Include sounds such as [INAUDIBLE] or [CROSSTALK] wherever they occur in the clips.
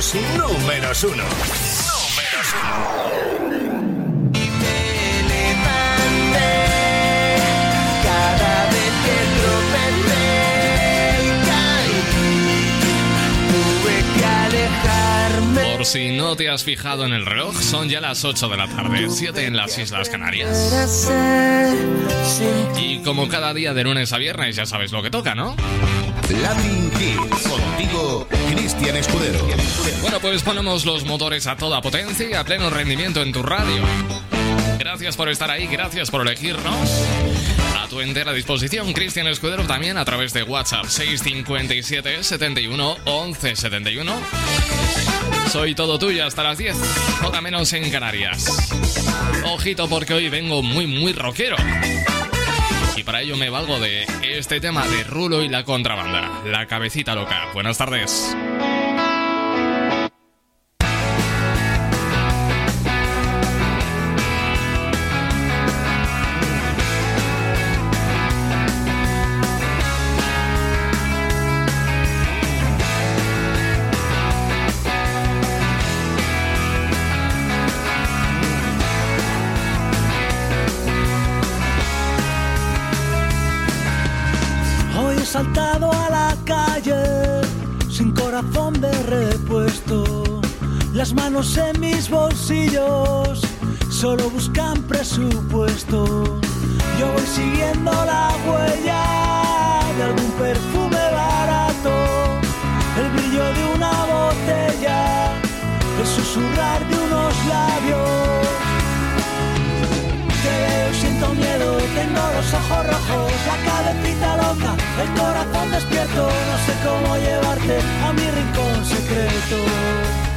Ponemos números uno. Números uno. Por si no te has fijado en el reloj, son ya las 8 de la tarde, 7 en las Islas Canarias. Y como cada día de lunes a viernes, ya sabes lo que toca, ¿no? Latin Contigo, Cristian Escudero. Bueno, pues ponemos los motores a toda potencia y a pleno rendimiento en tu radio. Gracias por estar ahí, gracias por elegirnos. A tu entera disposición, Cristian Escudero también a través de WhatsApp 657 71 11 71. Soy todo tuyo hasta las 10, hora menos en Canarias. Ojito porque hoy vengo muy muy rockero. Y para ello me valgo de este tema de Rulo y la contrabanda, la cabecita loca. Buenas tardes. En mis bolsillos solo buscan presupuesto. Yo voy siguiendo la huella de algún perfume barato, el brillo de una botella, el susurrar de unos labios. Te veo, siento miedo, tengo los ojos rojos, la cabecita loca, el corazón despierto, no sé cómo llevarte a mi rincón secreto.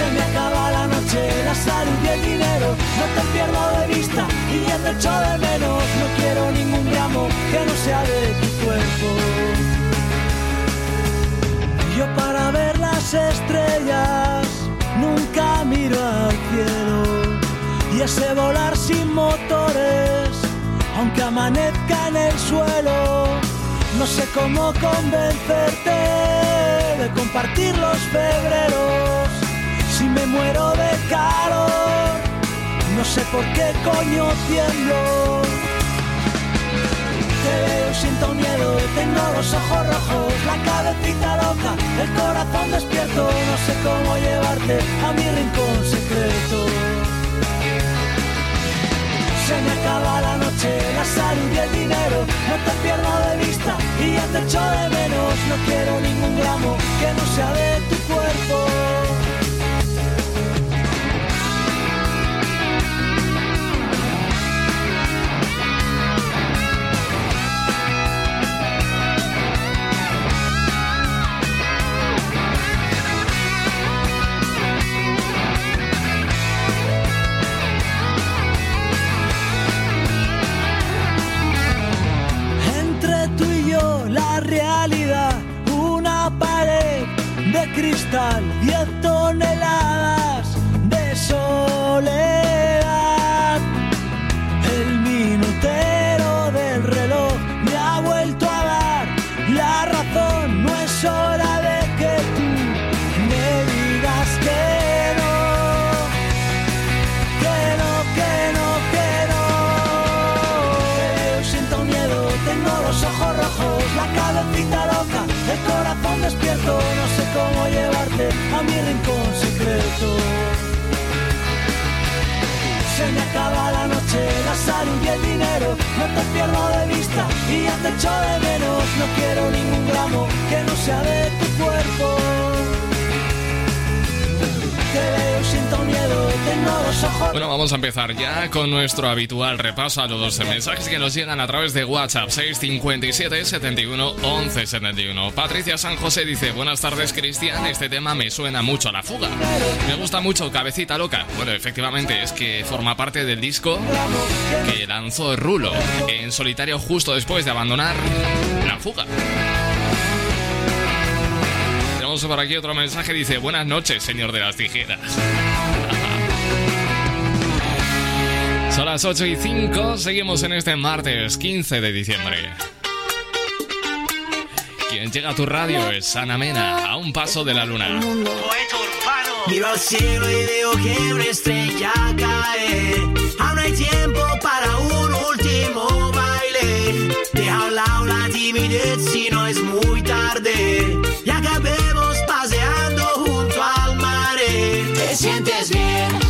Se me acaba la noche, la salud y el dinero, no te pierdo de vista y ya te echo de menos, no quiero ningún gramo que no sea de tu cuerpo. Yo para ver las estrellas nunca miro al cielo y ese volar sin motores, aunque amanezca en el suelo, no sé cómo convencerte de compartir los febreros. Me muero de calor, no sé por qué coño tiemblo. Te veo, siento miedo, tengo los ojos rojos, la cabecita loca, el corazón despierto, no sé cómo llevarte a mi rincón secreto. Se me acaba la noche, la salud y el dinero, no te pierdo de vista y ya te echo de menos, no quiero ningún gramo que no sea de tu cuerpo. Una pared de cristal, diez toneladas no sé cómo llevarte a mi rincón secreto. Se me acaba la noche, la salud y el dinero, no te pierdo de vista y ya te echo de menos, no quiero ningún gramo que no sea de tu cuerpo. Bueno, vamos a empezar ya con nuestro habitual repaso a los mensajes que nos llegan a través de WhatsApp 657 71 11 71. Patricia San José dice, buenas tardes Cristian, este tema me suena mucho a la fuga. Me gusta mucho Cabecita Loca. Bueno, efectivamente es que forma parte del disco que lanzó Rulo en solitario justo después de abandonar la fuga. Tenemos por aquí otro mensaje, dice, buenas noches, señor de las tijeras. [LAUGHS] Son las 8 y 5, seguimos en este martes 15 de diciembre. Quien llega a tu radio es Ana Mena, a un paso de la luna. Miro al cielo y veo que una estrella cae. Aún hay tiempo para un último baile. Deja a un lado la timidez si no es muy tarde. Te sientes bien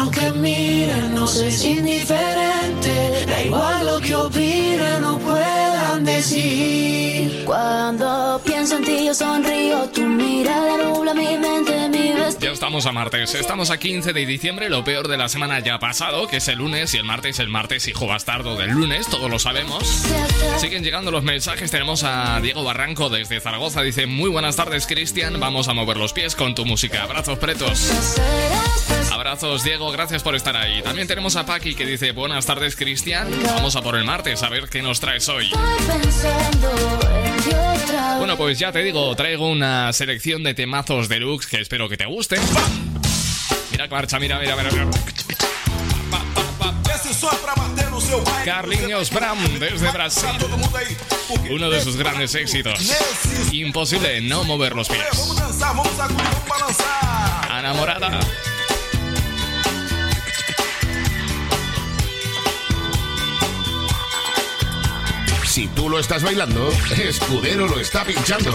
Aunque miren, no es indiferente. Da igual lo que opinen o puedan decir. Cuando pienso en ti yo sonrío, tu mirada nubla mi mente, mi vestido. Ya estamos a martes, estamos a 15 de diciembre, lo peor de la semana ya ha pasado, que es el lunes, y el martes el martes, hijo bastardo del lunes, todos lo sabemos. Siguen llegando los mensajes, tenemos a Diego Barranco desde Zaragoza, dice, muy buenas tardes Cristian, vamos a mover los pies con tu música, abrazos pretos. Abrazos Diego, gracias por estar ahí. También tenemos a Paqui que dice, buenas tardes Cristian, vamos a por el martes, a ver qué nos traes hoy. Bueno, pues ya te digo, traigo una selección de temazos deluxe que espero que te gusten. Mira, marcha, mira, mira, mira. mira. Carlinhos Brown desde Brasil. Uno de sus grandes éxitos. Imposible no mover los pies. Enamorada. Si tú lo estás bailando, Escudero lo está pinchando.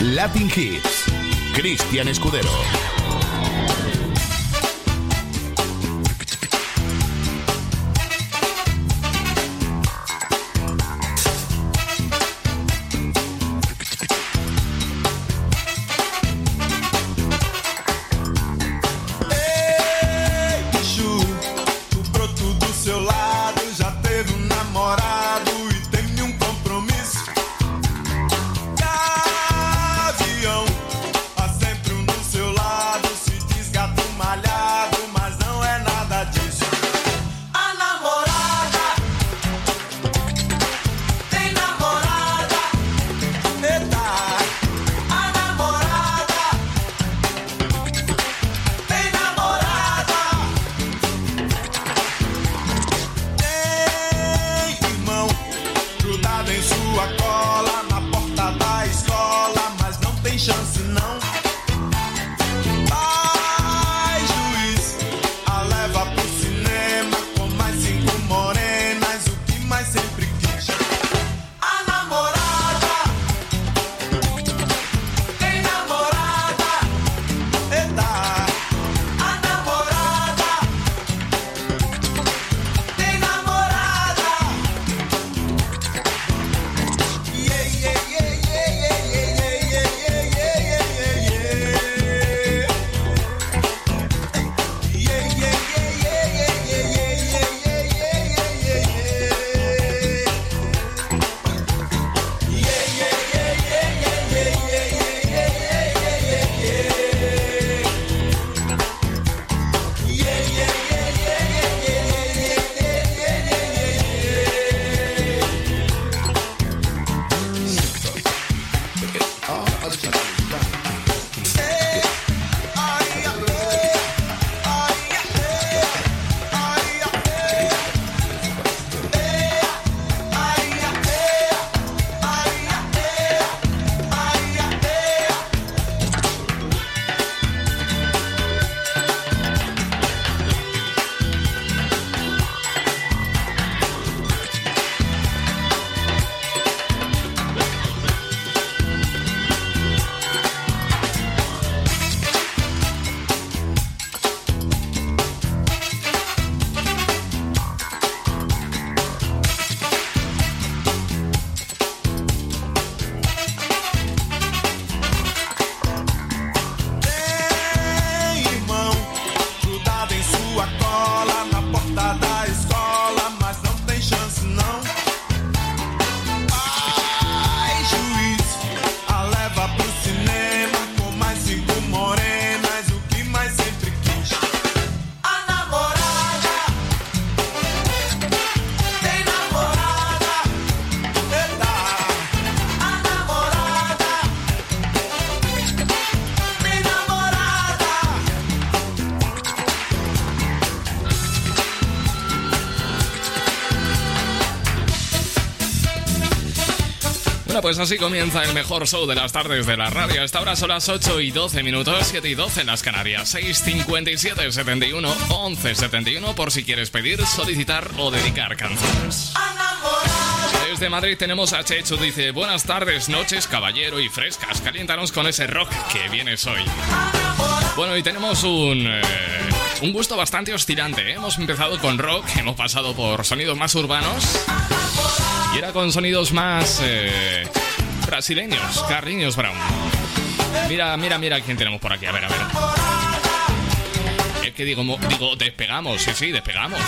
Latin Hits. Cristian Escudero. Pues así comienza el mejor show de las tardes de la radio. Esta hora son las 8 y 12 minutos, 7 y 12 en las Canarias. 657 71 11 71 por si quieres pedir, solicitar o dedicar canciones. Desde Madrid tenemos a Chechu, dice, buenas tardes, noches, caballero y frescas. Caliéntanos con ese rock que vienes hoy. Bueno, y tenemos un, eh, un gusto bastante oscilante. ¿eh? Hemos empezado con rock, hemos pasado por sonidos más urbanos y era con sonidos más eh, brasileños, Carlinhos Brown. Mira, mira, mira quién tenemos por aquí. A ver, a ver. Es que digo, digo, despegamos, sí, sí, despegamos.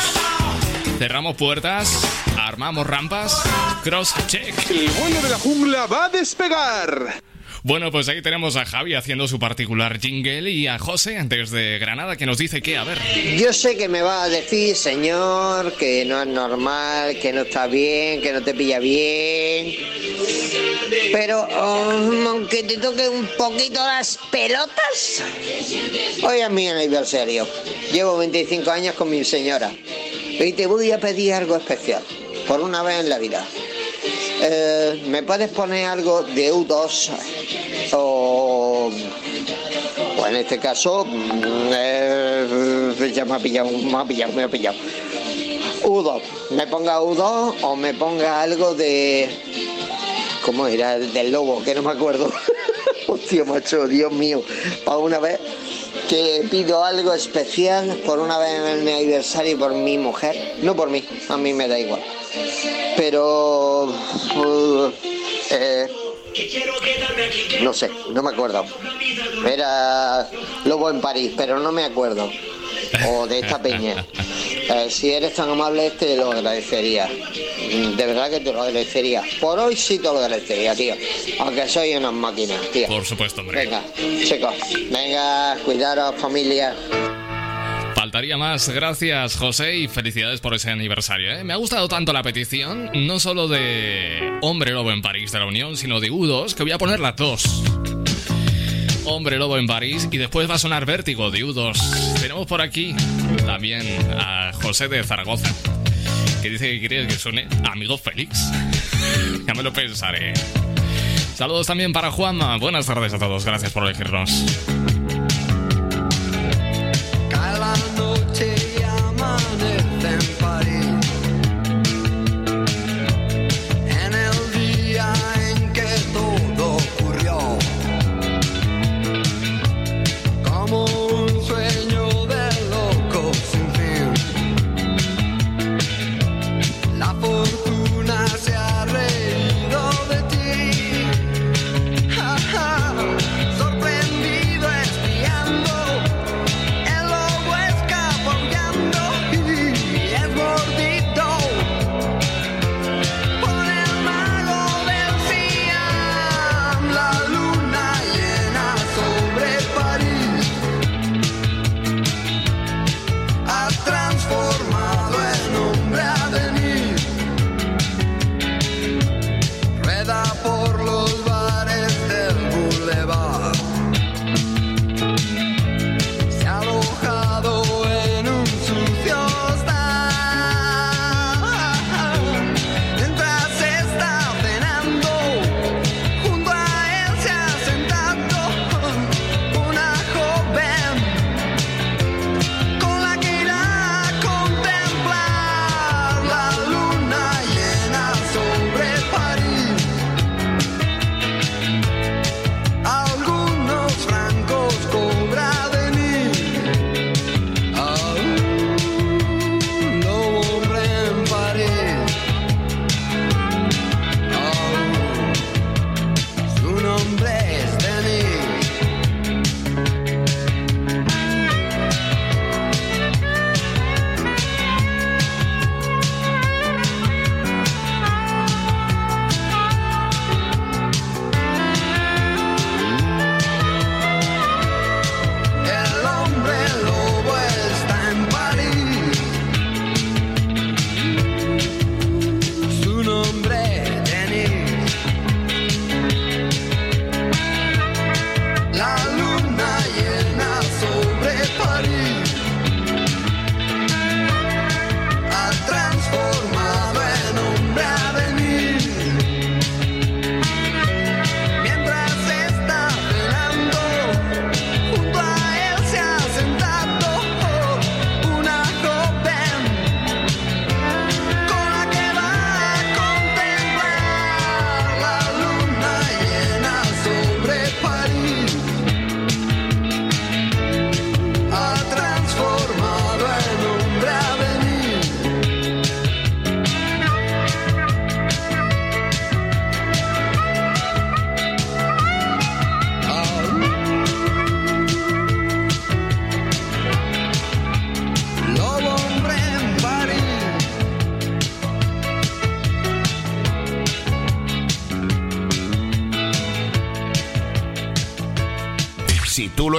Cerramos puertas, armamos rampas, cross check. El vuelo de la jungla va a despegar. Bueno, pues ahí tenemos a Javi haciendo su particular jingle y a José desde Granada que nos dice que, a ver, Yo sé que me va a decir, señor, que no es normal, que no está bien, que no te pilla bien. Pero um, aunque te toque un poquito las pelotas, hoy es mi aniversario. Llevo 25 años con mi señora. Y te voy a pedir algo especial, por una vez en la vida. Eh, ¿Me puedes poner algo de U2 o o en este caso, mm, eh, ya me ha pillado, me ha pillado, me ha pillado. U2. Me ponga U2 o me ponga algo de. ¿Cómo era? Del lobo, que no me acuerdo. [LAUGHS] Hostia, macho, Dios mío. Para una vez que pido algo especial, por una vez en mi aniversario por mi mujer. No por mí, a mí me da igual. Pero. uh, eh, no sé, no me acuerdo. Era Lobo en París, pero no me acuerdo. O de esta peña. Eh, si eres tan amable, te lo agradecería. De verdad que te lo agradecería. Por hoy sí te lo agradecería, tío. Aunque soy unas máquinas, tío. por supuesto, hombre. Venga, chicos. Venga, cuidaros, familia. Faltaría más. Gracias, José, y felicidades por ese aniversario. ¿eh? Me ha gustado tanto la petición, no solo de Hombre Lobo en París de la Unión, sino de U2, que voy a poner las dos. Hombre Lobo en París y después va a sonar Vértigo de U2. Tenemos por aquí también a José de Zaragoza, que dice que quiere que suene Amigo Félix. [LAUGHS] ya me lo pensaré. Saludos también para Juanma. Buenas tardes a todos. Gracias por elegirnos.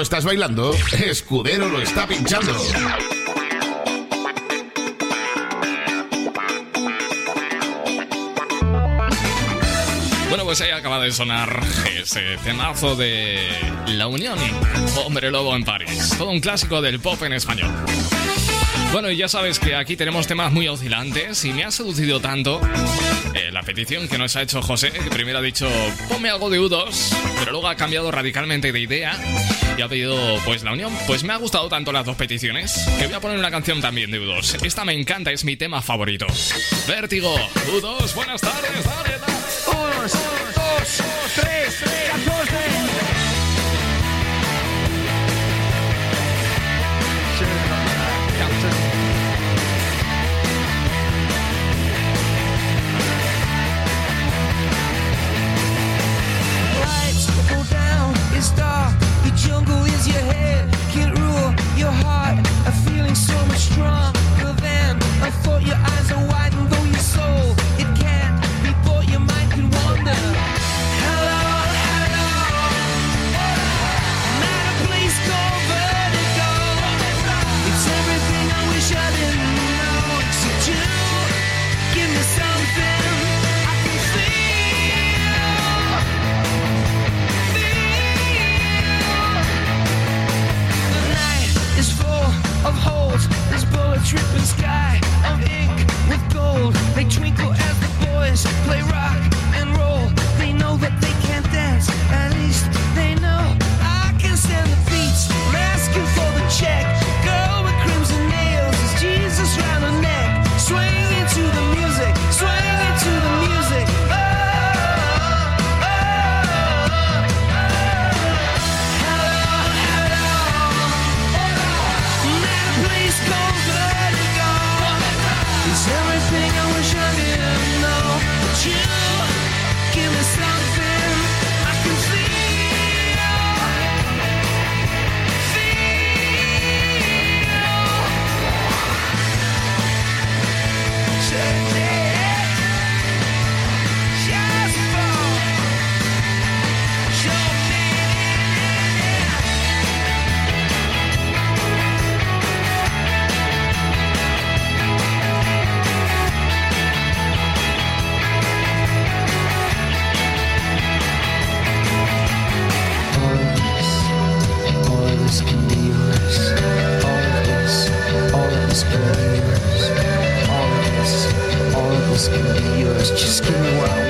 Estás bailando, [LAUGHS] Escudero lo está pinchando. Bueno, pues ahí acaba de sonar ese temazo de La Unión, Hombre Lobo en París. Todo un clásico del pop en español. Bueno, y ya sabes que aquí tenemos temas muy oscilantes y me ha seducido tanto eh, la petición que nos ha hecho José, que primero ha dicho, ponme algo de U2, pero luego ha cambiado radicalmente de idea y ha pedido, pues, La Unión. Pues me ha gustado tanto las dos peticiones que voy a poner una canción también de U2. Esta me encanta, es mi tema favorito. Vértigo, U2, buenas tardes, dale, dale. Uno, dos, tres, catorce. Lights. So much stronger than I thought. Your eyes are wide, dripping sky of ink with gold. They twinkle as the boys play rock and roll. They know that they can't dance. At least they know I can stand the beats. I'm asking for the check. Give me what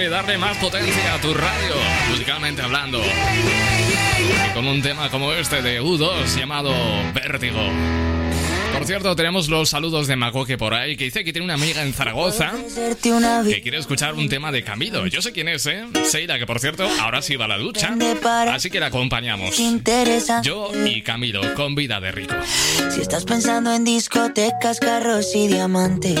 Imposible darle más potencia a tu radio, musicalmente hablando. Y con un tema como este de U2 llamado Vértigo. Por cierto, tenemos los saludos de Magoque por ahí, que dice que tiene una amiga en Zaragoza que quiere escuchar un tema de Camilo. Yo sé quién es, ¿eh? Seila, que por cierto, ahora sí va a la ducha. Así que la acompañamos. Yo y Camilo, con vida de rico. Si estás pensando en discotecas, carros y diamantes,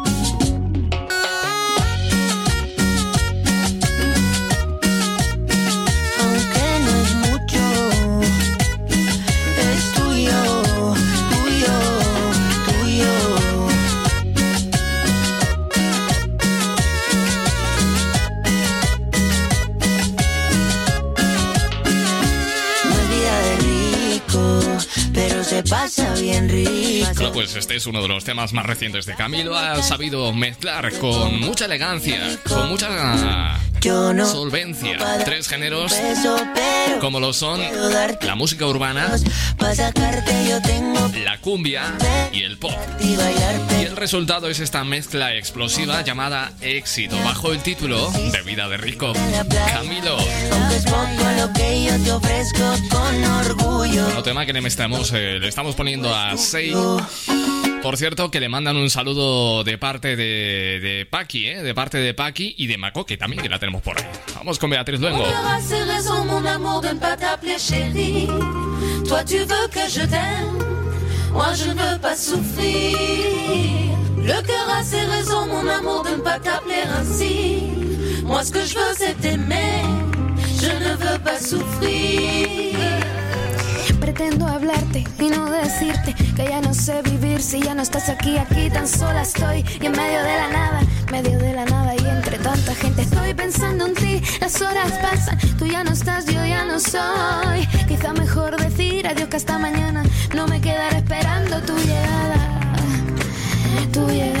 Pasa bien rico. Bueno, pues este es uno de los temas más recientes de Camilo. Ha sabido mezclar con mucha elegancia, con mucha solvencia, tres géneros como lo son la música urbana, la cumbia y el pop. y el resultado es esta mezcla explosiva llamada Éxito, bajo el título de Vida de Rico. Camilo, otro tema que le estamos, eh, le estamos poniendo a Sei. Por cierto, que le mandan un saludo de parte de, de Paqui, ¿eh? De parte de Paqui y de Macoque también, que la tenemos por ahí. Vamos con Beatriz Luengo. Toi, tu veux que je t'aime. Moi, je ne veux pas souffrir. Le cœur a ses raisons, mon amour, de ne pas t'appeler ainsi. Moi, ce que je veux, c'est t'aimer. Je ne veux pas souffrir. Pretendo hablarte y no decirte que ya no sé vivir si ya no estás aquí, aquí tan sola estoy y en medio de la nada, medio de la nada y entre tanta gente estoy pensando en ti, las horas pasan, tú ya no estás, yo ya no soy. Quizá mejor decir adiós que hasta mañana no me quedaré esperando tu llegada, tu llegada.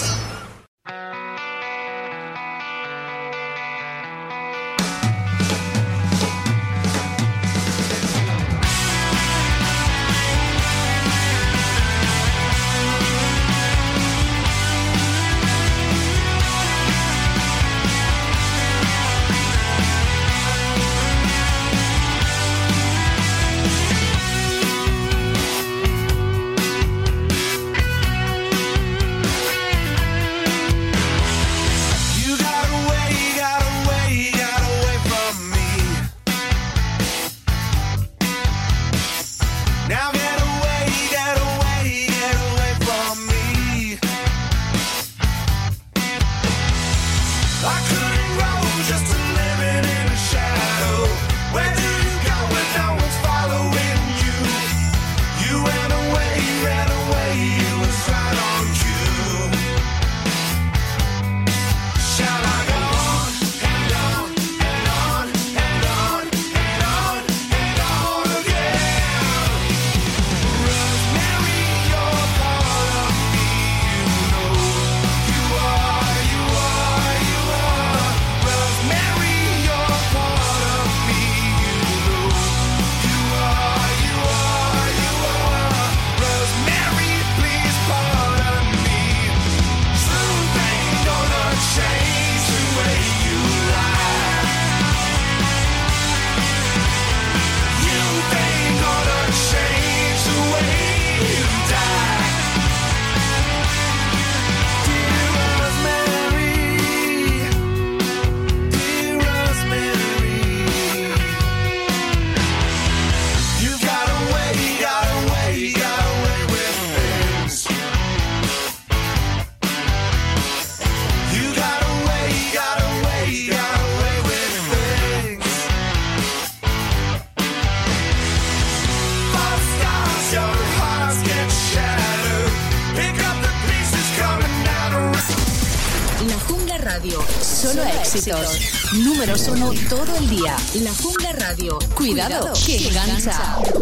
Cuidado, que engancha.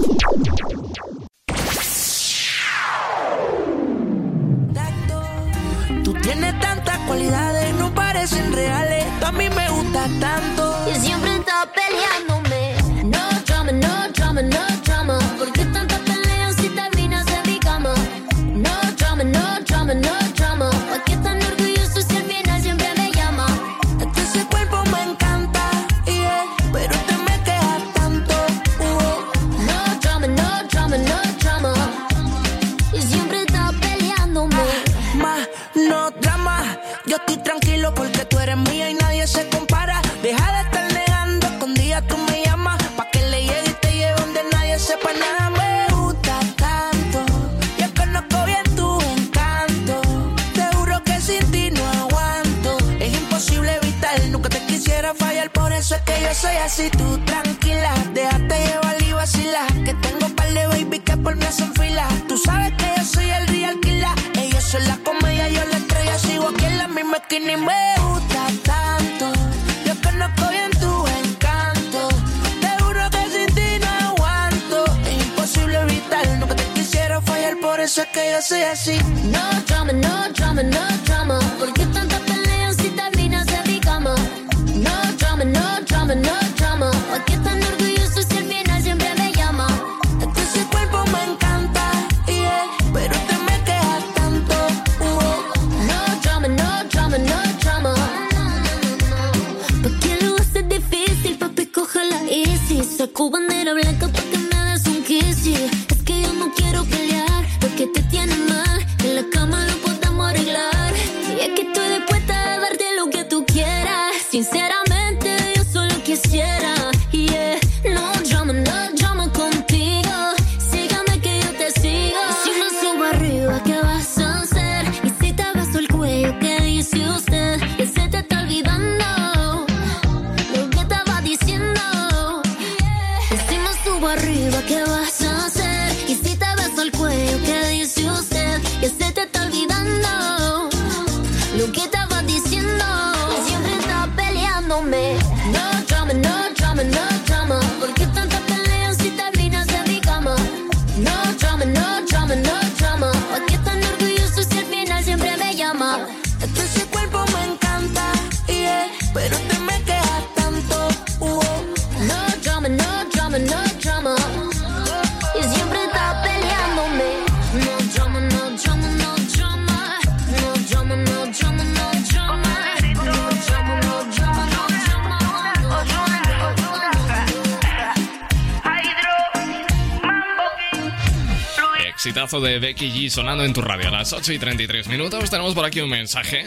De Becky G sonando en tu radio a las 8 y 33 minutos. Tenemos por aquí un mensaje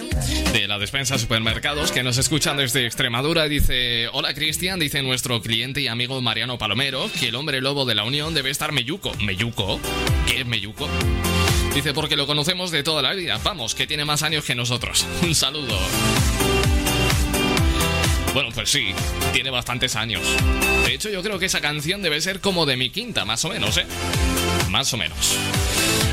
de la despensa supermercados que nos escuchan desde Extremadura. Dice: Hola Cristian, dice nuestro cliente y amigo Mariano Palomero que el hombre lobo de la Unión debe estar meyuco. ¿Meyuco? ¿Qué es meyuco? Dice: Porque lo conocemos de toda la vida. Vamos, que tiene más años que nosotros. [LAUGHS] Un saludo. Bueno, pues sí, tiene bastantes años. De hecho, yo creo que esa canción debe ser como de mi quinta, más o menos, ¿eh? Más o menos.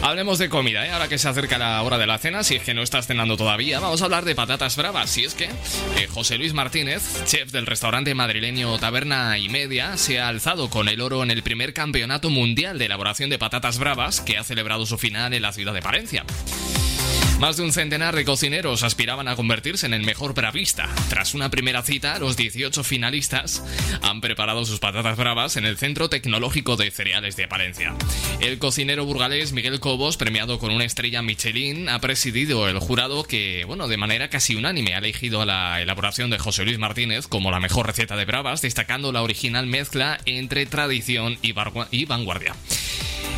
Hablemos de comida, ¿eh? Ahora que se acerca la hora de la cena, si es que no estás cenando todavía, vamos a hablar de patatas bravas. Si es que eh, José Luis Martínez, chef del restaurante madrileño Taberna y Media, se ha alzado con el oro en el primer campeonato mundial de elaboración de patatas bravas que ha celebrado su final en la ciudad de Palencia. Más de un centenar de cocineros aspiraban a convertirse en el mejor bravista. Tras una primera cita, los 18 finalistas han preparado sus patatas bravas en el Centro Tecnológico de Cereales de Palencia. El cocinero burgalés Miguel Cobos, premiado con una estrella Michelin, ha presidido el jurado que, bueno, de manera casi unánime ha elegido la elaboración de José Luis Martínez como la mejor receta de bravas, destacando la original mezcla entre tradición y vanguardia.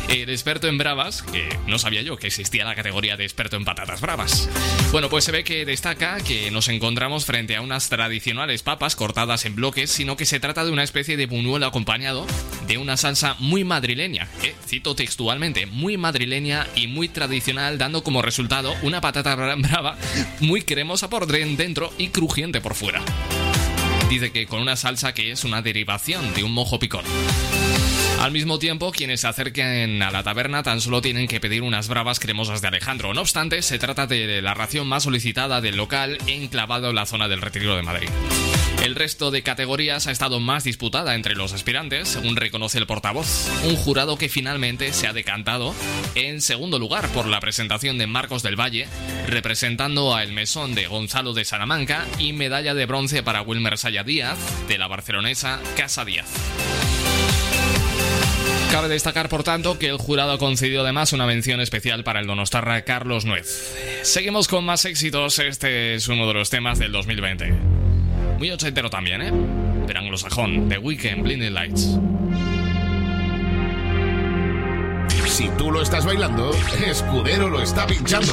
El experto en bravas, que no sabía yo que existía la categoría de experto en patatas bravas. Bueno, pues se ve que destaca que nos encontramos frente a unas tradicionales papas cortadas en bloques, sino que se trata de una especie de buñuelo acompañado de una salsa muy madrileña, eh, cito textualmente, muy madrileña y muy tradicional, dando como resultado una patata bra- brava muy cremosa por dentro y crujiente por fuera. Dice que con una salsa que es una derivación de un mojo picón. Al mismo tiempo, quienes se acerquen a la taberna tan solo tienen que pedir unas bravas cremosas de Alejandro. No obstante, se trata de la ración más solicitada del local enclavado en la zona del Retiro de Madrid. El resto de categorías ha estado más disputada entre los aspirantes, según reconoce el portavoz, un jurado que finalmente se ha decantado en segundo lugar por la presentación de Marcos del Valle, representando a El Mesón de Gonzalo de Salamanca y medalla de bronce para Wilmer Saya Díaz, de la barcelonesa Casa Díaz. Cabe destacar, por tanto, que el jurado ha concedido además una mención especial para el donostarra Carlos Nuez. Seguimos con más éxitos, este es uno de los temas del 2020. Muy ochentero también, ¿eh? Pero anglosajón, The Weekend, Blinding Lights. Si tú lo estás bailando, Escudero lo está pinchando.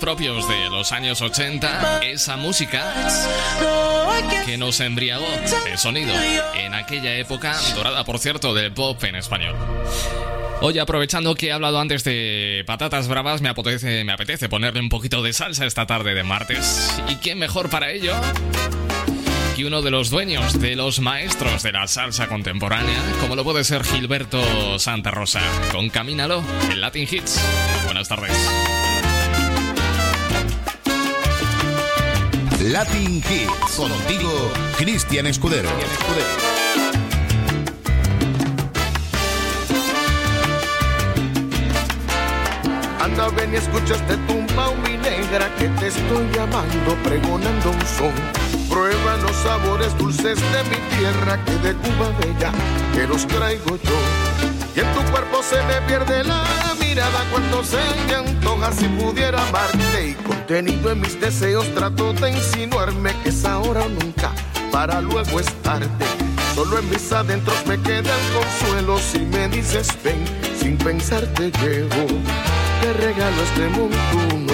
propios de los años 80, esa música que nos embriagó de sonido en aquella época dorada, por cierto, del pop en español. Hoy aprovechando que he hablado antes de patatas bravas, me apetece, me apetece ponerle un poquito de salsa esta tarde de martes. ¿Y quién mejor para ello? Que uno de los dueños, de los maestros de la salsa contemporánea, como lo puede ser Gilberto Santa Rosa, con Camínalo en Latin Hits. Buenas tardes. Latin Hits. Contigo, Cristian Escudero. Anda, ven y escucha este tumba, mi negra, que te estoy llamando, pregonando un son. Prueba los sabores dulces de mi tierra, que de Cuba bella, que los traigo yo. Y en tu cuerpo se me pierde la mirada cuando se me antoja si pudiera amarte. Y contenido en mis deseos trato de insinuarme que es ahora o nunca, para luego es tarde. Solo en mis adentros me queda el consuelo si me dices ven, sin pensar te llevo te regalo este montuno.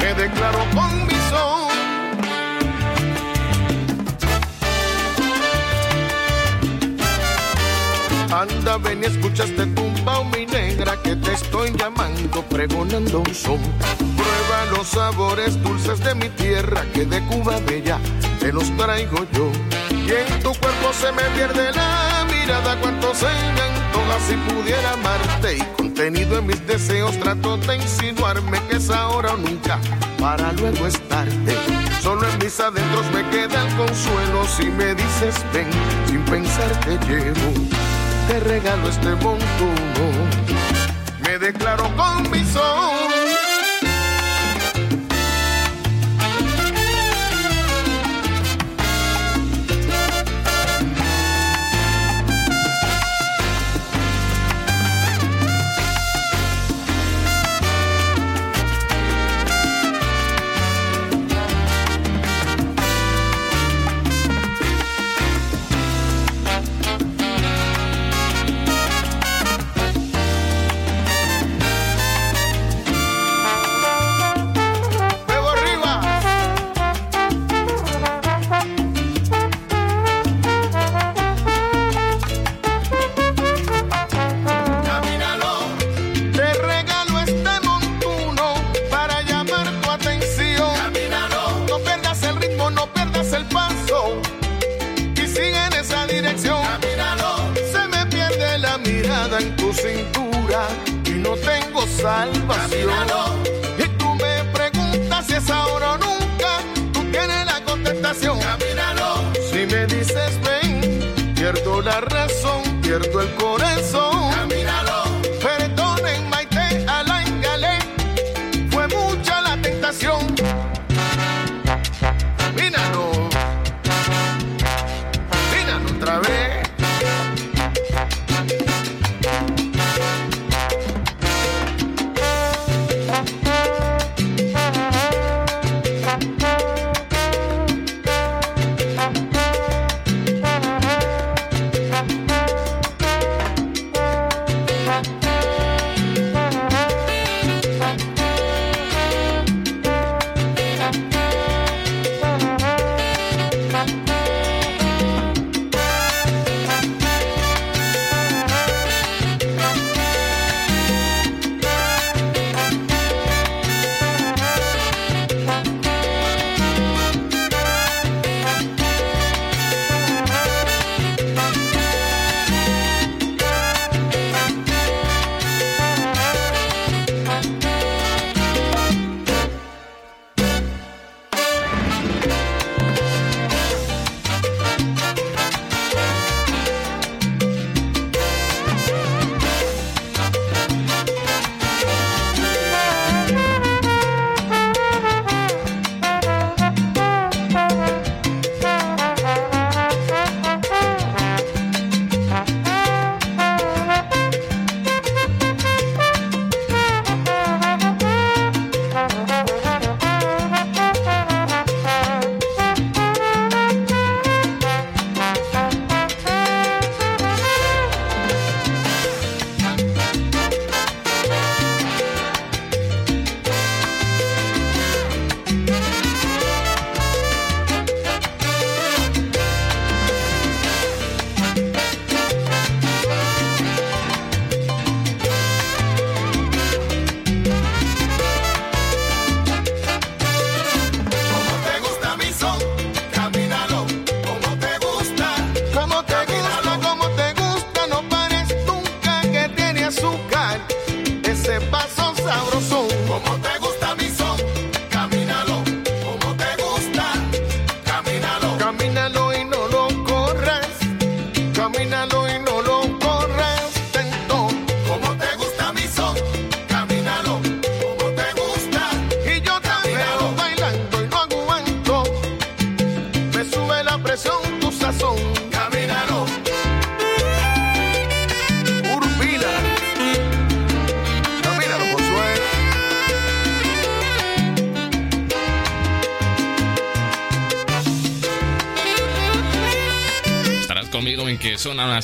Me declaro con mi Anda, ven y escucha este tumbao, mi negra, que te estoy llamando, pregonando un son. Prueba los sabores dulces de mi tierra, que de Cuba bella te los traigo yo. Y en tu cuerpo se me pierde la mirada, cuánto se me antoja si pudiera amarte. Y contenido en mis deseos trato de insinuarme que es ahora o nunca, para luego es tarde. Solo en mis adentros me queda el consuelo si me dices ven, sin pensar te llevo te regalo este montuno. Me declaro con mi son.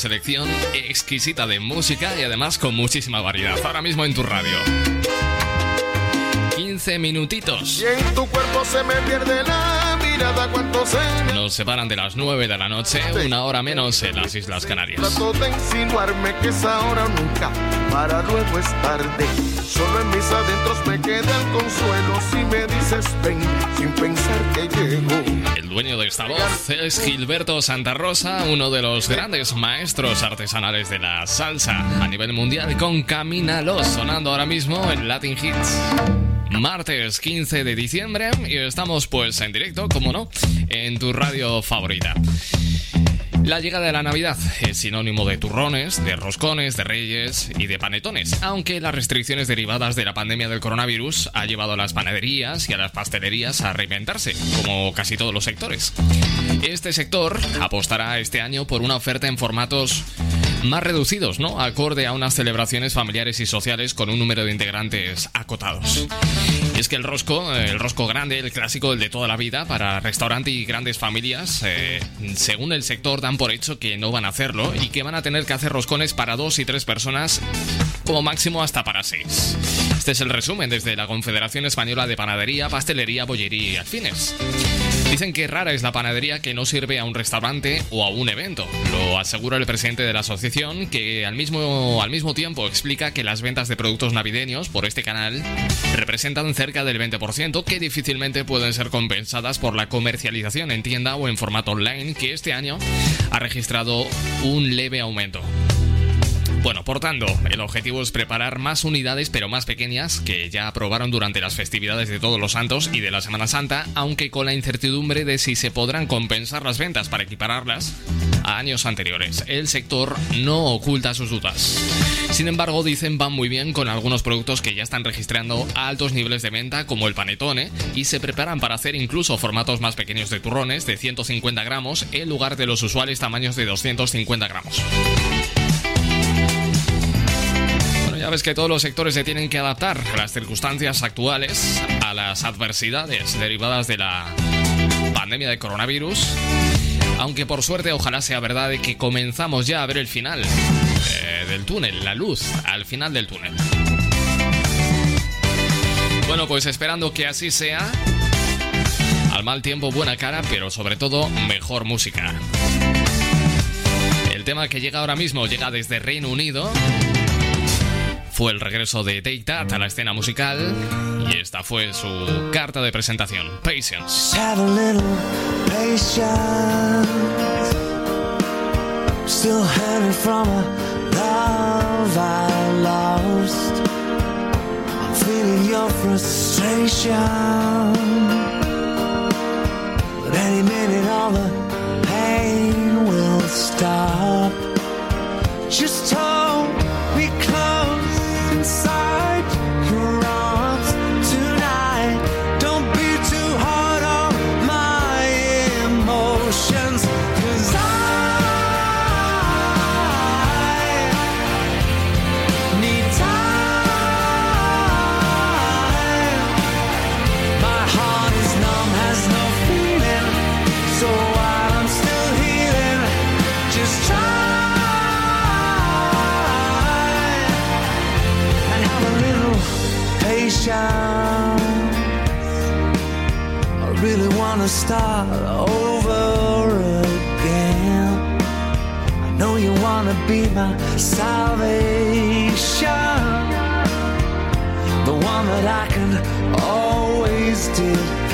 Selección exquisita de música y además con muchísima variedad. Ahora mismo en tu radio. 15 minutitos. Y en tu cuerpo se me pierde la mirada cuánto se Nos separan de las 9 de la noche, una hora menos en las Islas Canarias. Trato de insinuarme que es ahora o nunca, para luego es tarde. Solo en mis adentros me queda el consuelo si me dices ven, sin pensar que llego. El dueño de esta voz es Gilberto Santa Rosa, uno de los grandes maestros artesanales de la salsa a nivel mundial con Camínalo, sonando ahora mismo en Latin Hits. Martes 15 de diciembre y estamos pues en directo, como no, en tu radio favorita. La llegada de la Navidad es sinónimo de turrones, de roscones, de reyes y de panetones, aunque las restricciones derivadas de la pandemia del coronavirus ha llevado a las panaderías y a las pastelerías a reinventarse, como casi todos los sectores. Este sector apostará este año por una oferta en formatos más reducidos, ¿no? Acorde a unas celebraciones familiares y sociales con un número de integrantes acotados. Es que el rosco, eh, el rosco grande, el clásico, el de toda la vida, para restaurante y grandes familias, eh, según el sector dan por hecho que no van a hacerlo y que van a tener que hacer roscones para dos y tres personas, como máximo hasta para seis. Este es el resumen desde la Confederación Española de Panadería, Pastelería, Bollería y Alfines. Dicen que rara es la panadería que no sirve a un restaurante o a un evento. Lo asegura el presidente de la asociación, que al mismo, al mismo tiempo explica que las ventas de productos navideños por este canal representan cerca del 20%, que difícilmente pueden ser compensadas por la comercialización en tienda o en formato online, que este año ha registrado un leve aumento. Bueno, por tanto, el objetivo es preparar más unidades pero más pequeñas que ya aprobaron durante las festividades de Todos los Santos y de la Semana Santa, aunque con la incertidumbre de si se podrán compensar las ventas para equipararlas a años anteriores. El sector no oculta sus dudas. Sin embargo, dicen van muy bien con algunos productos que ya están registrando altos niveles de venta, como el panetone, y se preparan para hacer incluso formatos más pequeños de turrones de 150 gramos en lugar de los usuales tamaños de 250 gramos. Ves que todos los sectores se tienen que adaptar a las circunstancias actuales, a las adversidades derivadas de la pandemia de coronavirus. Aunque por suerte ojalá sea verdad de que comenzamos ya a ver el final eh, del túnel, la luz al final del túnel. Bueno, pues esperando que así sea. Al mal tiempo buena cara, pero sobre todo mejor música. El tema que llega ahora mismo llega desde Reino Unido. Fue el regreso de Take a la escena musical y esta fue su carta de presentación, Patience. Still from a lost. Your frustration. Patience. I really wanna start over again. I know you wanna be my salvation, the one that I can always depend.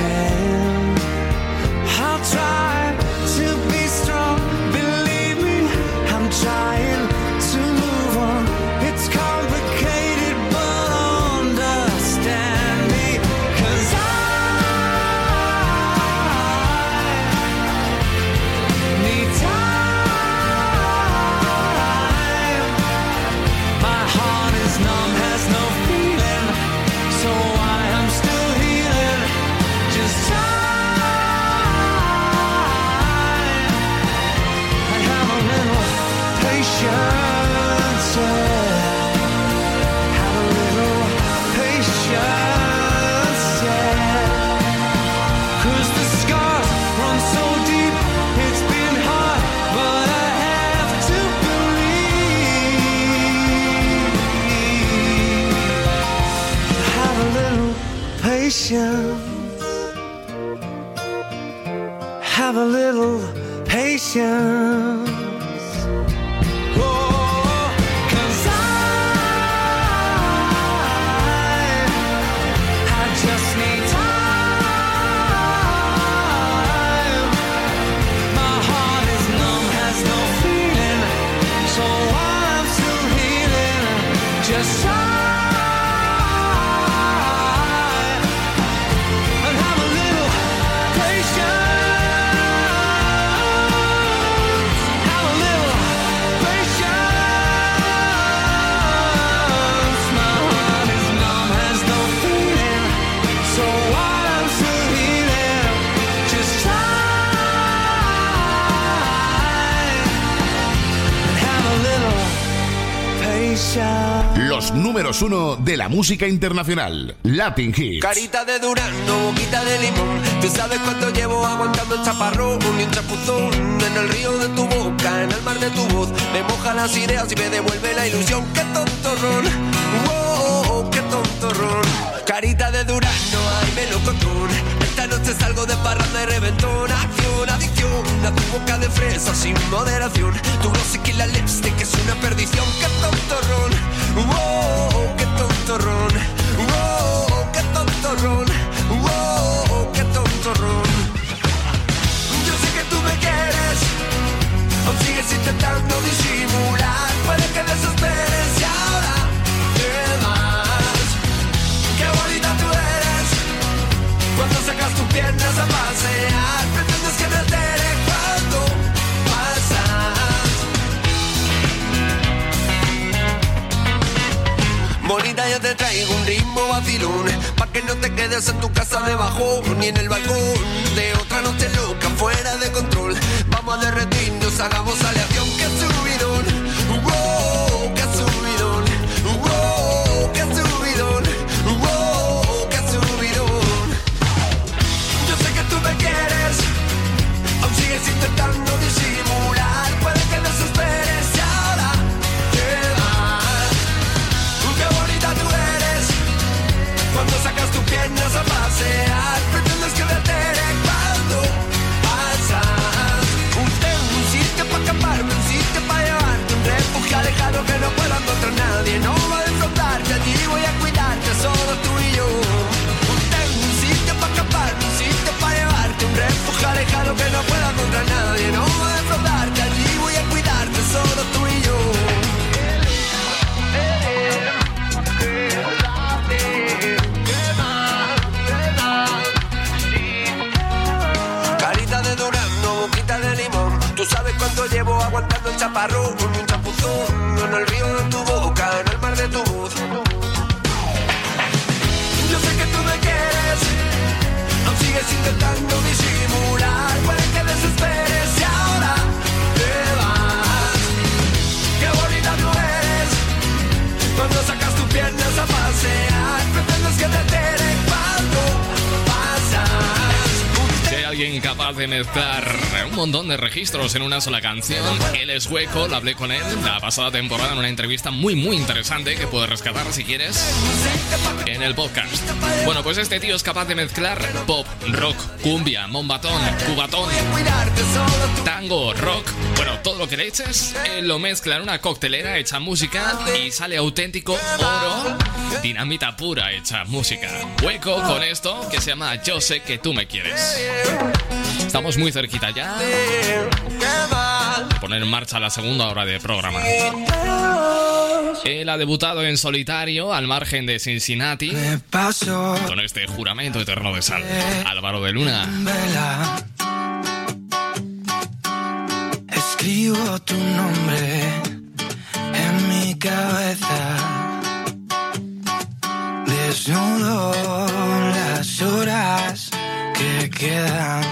Have a little patience. Números uno de la música internacional. Latin Hits. Carita de durazno, boquita de limón. Tú sabes cuánto llevo aguantando el chaparrón y un chapuzón en el río de tu boca, en el mar de tu voz. Me moja las ideas y me devuelve la ilusión. Qué tontorrón, wow, qué tontorrón. Carita de durazno, ay melocotón. Noche salgo de parranda y reventón. Acción, adicción, a tu boca de fresa sin moderación. Tu glossy que la lipstick es una perdición. Qué tontorrón, wow, qué tontorrón. Wow, qué tontorrón. Wow, qué tontorrón. Yo sé que tú me quieres, aún sigues intentando disimular. Sacas tus piernas a pasear. Pretendes que me altere cuando pasas. Bonita, yo te traigo un ritmo vacilón Pa' que no te quedes en tu casa debajo Ni en el balcón de otra noche loca Fuera de control Vamos a derretirnos, hagamos aleación Que Cuando sacas tus piernas a pasear que no pueda encontrar nadie No va a defraudarte, allí voy a cuidarte Solo tú y yo Carita de durazno, boquita de limón. Tú sabes cuánto llevo aguantando el chaparrón y un chapuzón en el río de tu boca, en el mar de tu voz. Yo sé que tú me quieres, aún sigues intentando disimular. Que te alguien capaz de mezclar un montón de registros en una sola canción, él es hueco, lo hablé con él la pasada temporada en una entrevista muy muy interesante que puedes rescatar si quieres en el podcast. Bueno, pues este tío es capaz de mezclar pop, rock, cumbia, mombatón, cubatón, tango, rock, bueno, todo lo que le eches, lo mezcla en una coctelera, hecha música y sale auténtico oro, dinamita pura hecha música. Hueco con esto que se llama Yo sé que tú me quieres. Estamos muy cerquita ya poner en marcha la segunda hora de programa. Él ha debutado en solitario al margen de Cincinnati con este juramento eterno de sal. Álvaro de Luna. Escribo tu nombre en mi cabeza. Que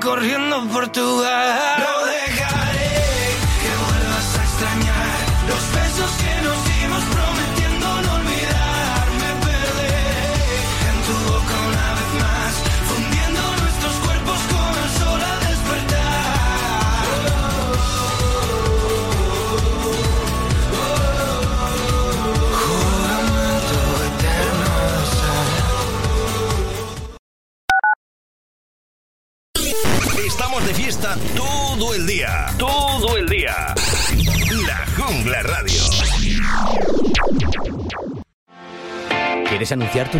corriendo.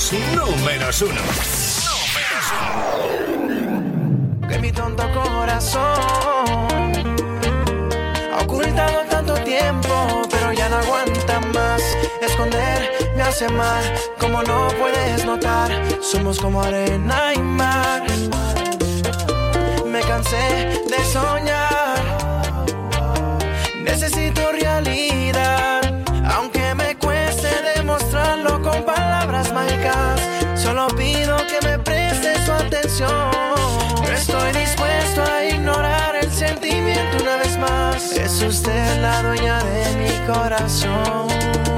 Números números uno. Que mi tonto corazón ha ocultado tanto tiempo, pero ya no aguanta más. Esconder me hace mal, como no puedes notar, somos como arena y mar. Me cansé de soñar, necesito realidad usted la dueña de mi corazón.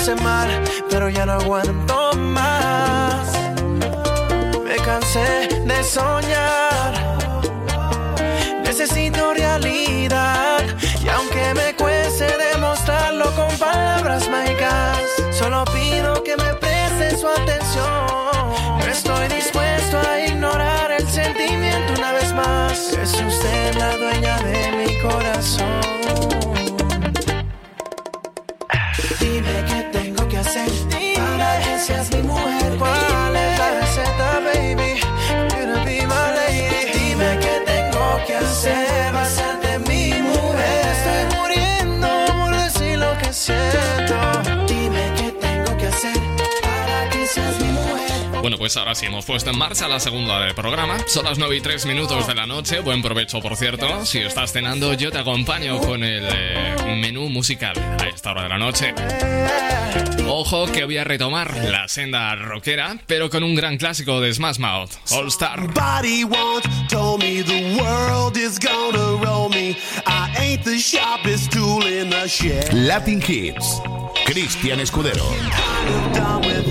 Hace mal, pero ya no aguanto más. Me cansé de soñar. Necesito realidad y aunque me cueste demostrarlo con palabras mágicas, solo pido que me preste su atención. No estoy dispuesto a ignorar el sentimiento una vez más. Es usted la dueña de mi corazón. Bueno, pues ahora sí, hemos puesto en marcha la segunda del programa. Son las 9 y 3 minutos de la noche. Buen provecho, por cierto. Si estás cenando, yo te acompaño con el eh, menú musical a esta hora de la noche. Ojo que voy a retomar la senda rockera, pero con un gran clásico de Smash Mouth, All Star. Somebody once told me the world is gonna roll me. I ain't the sharpest tool in the shed. Latin Hits. Cristian Escudero. Done with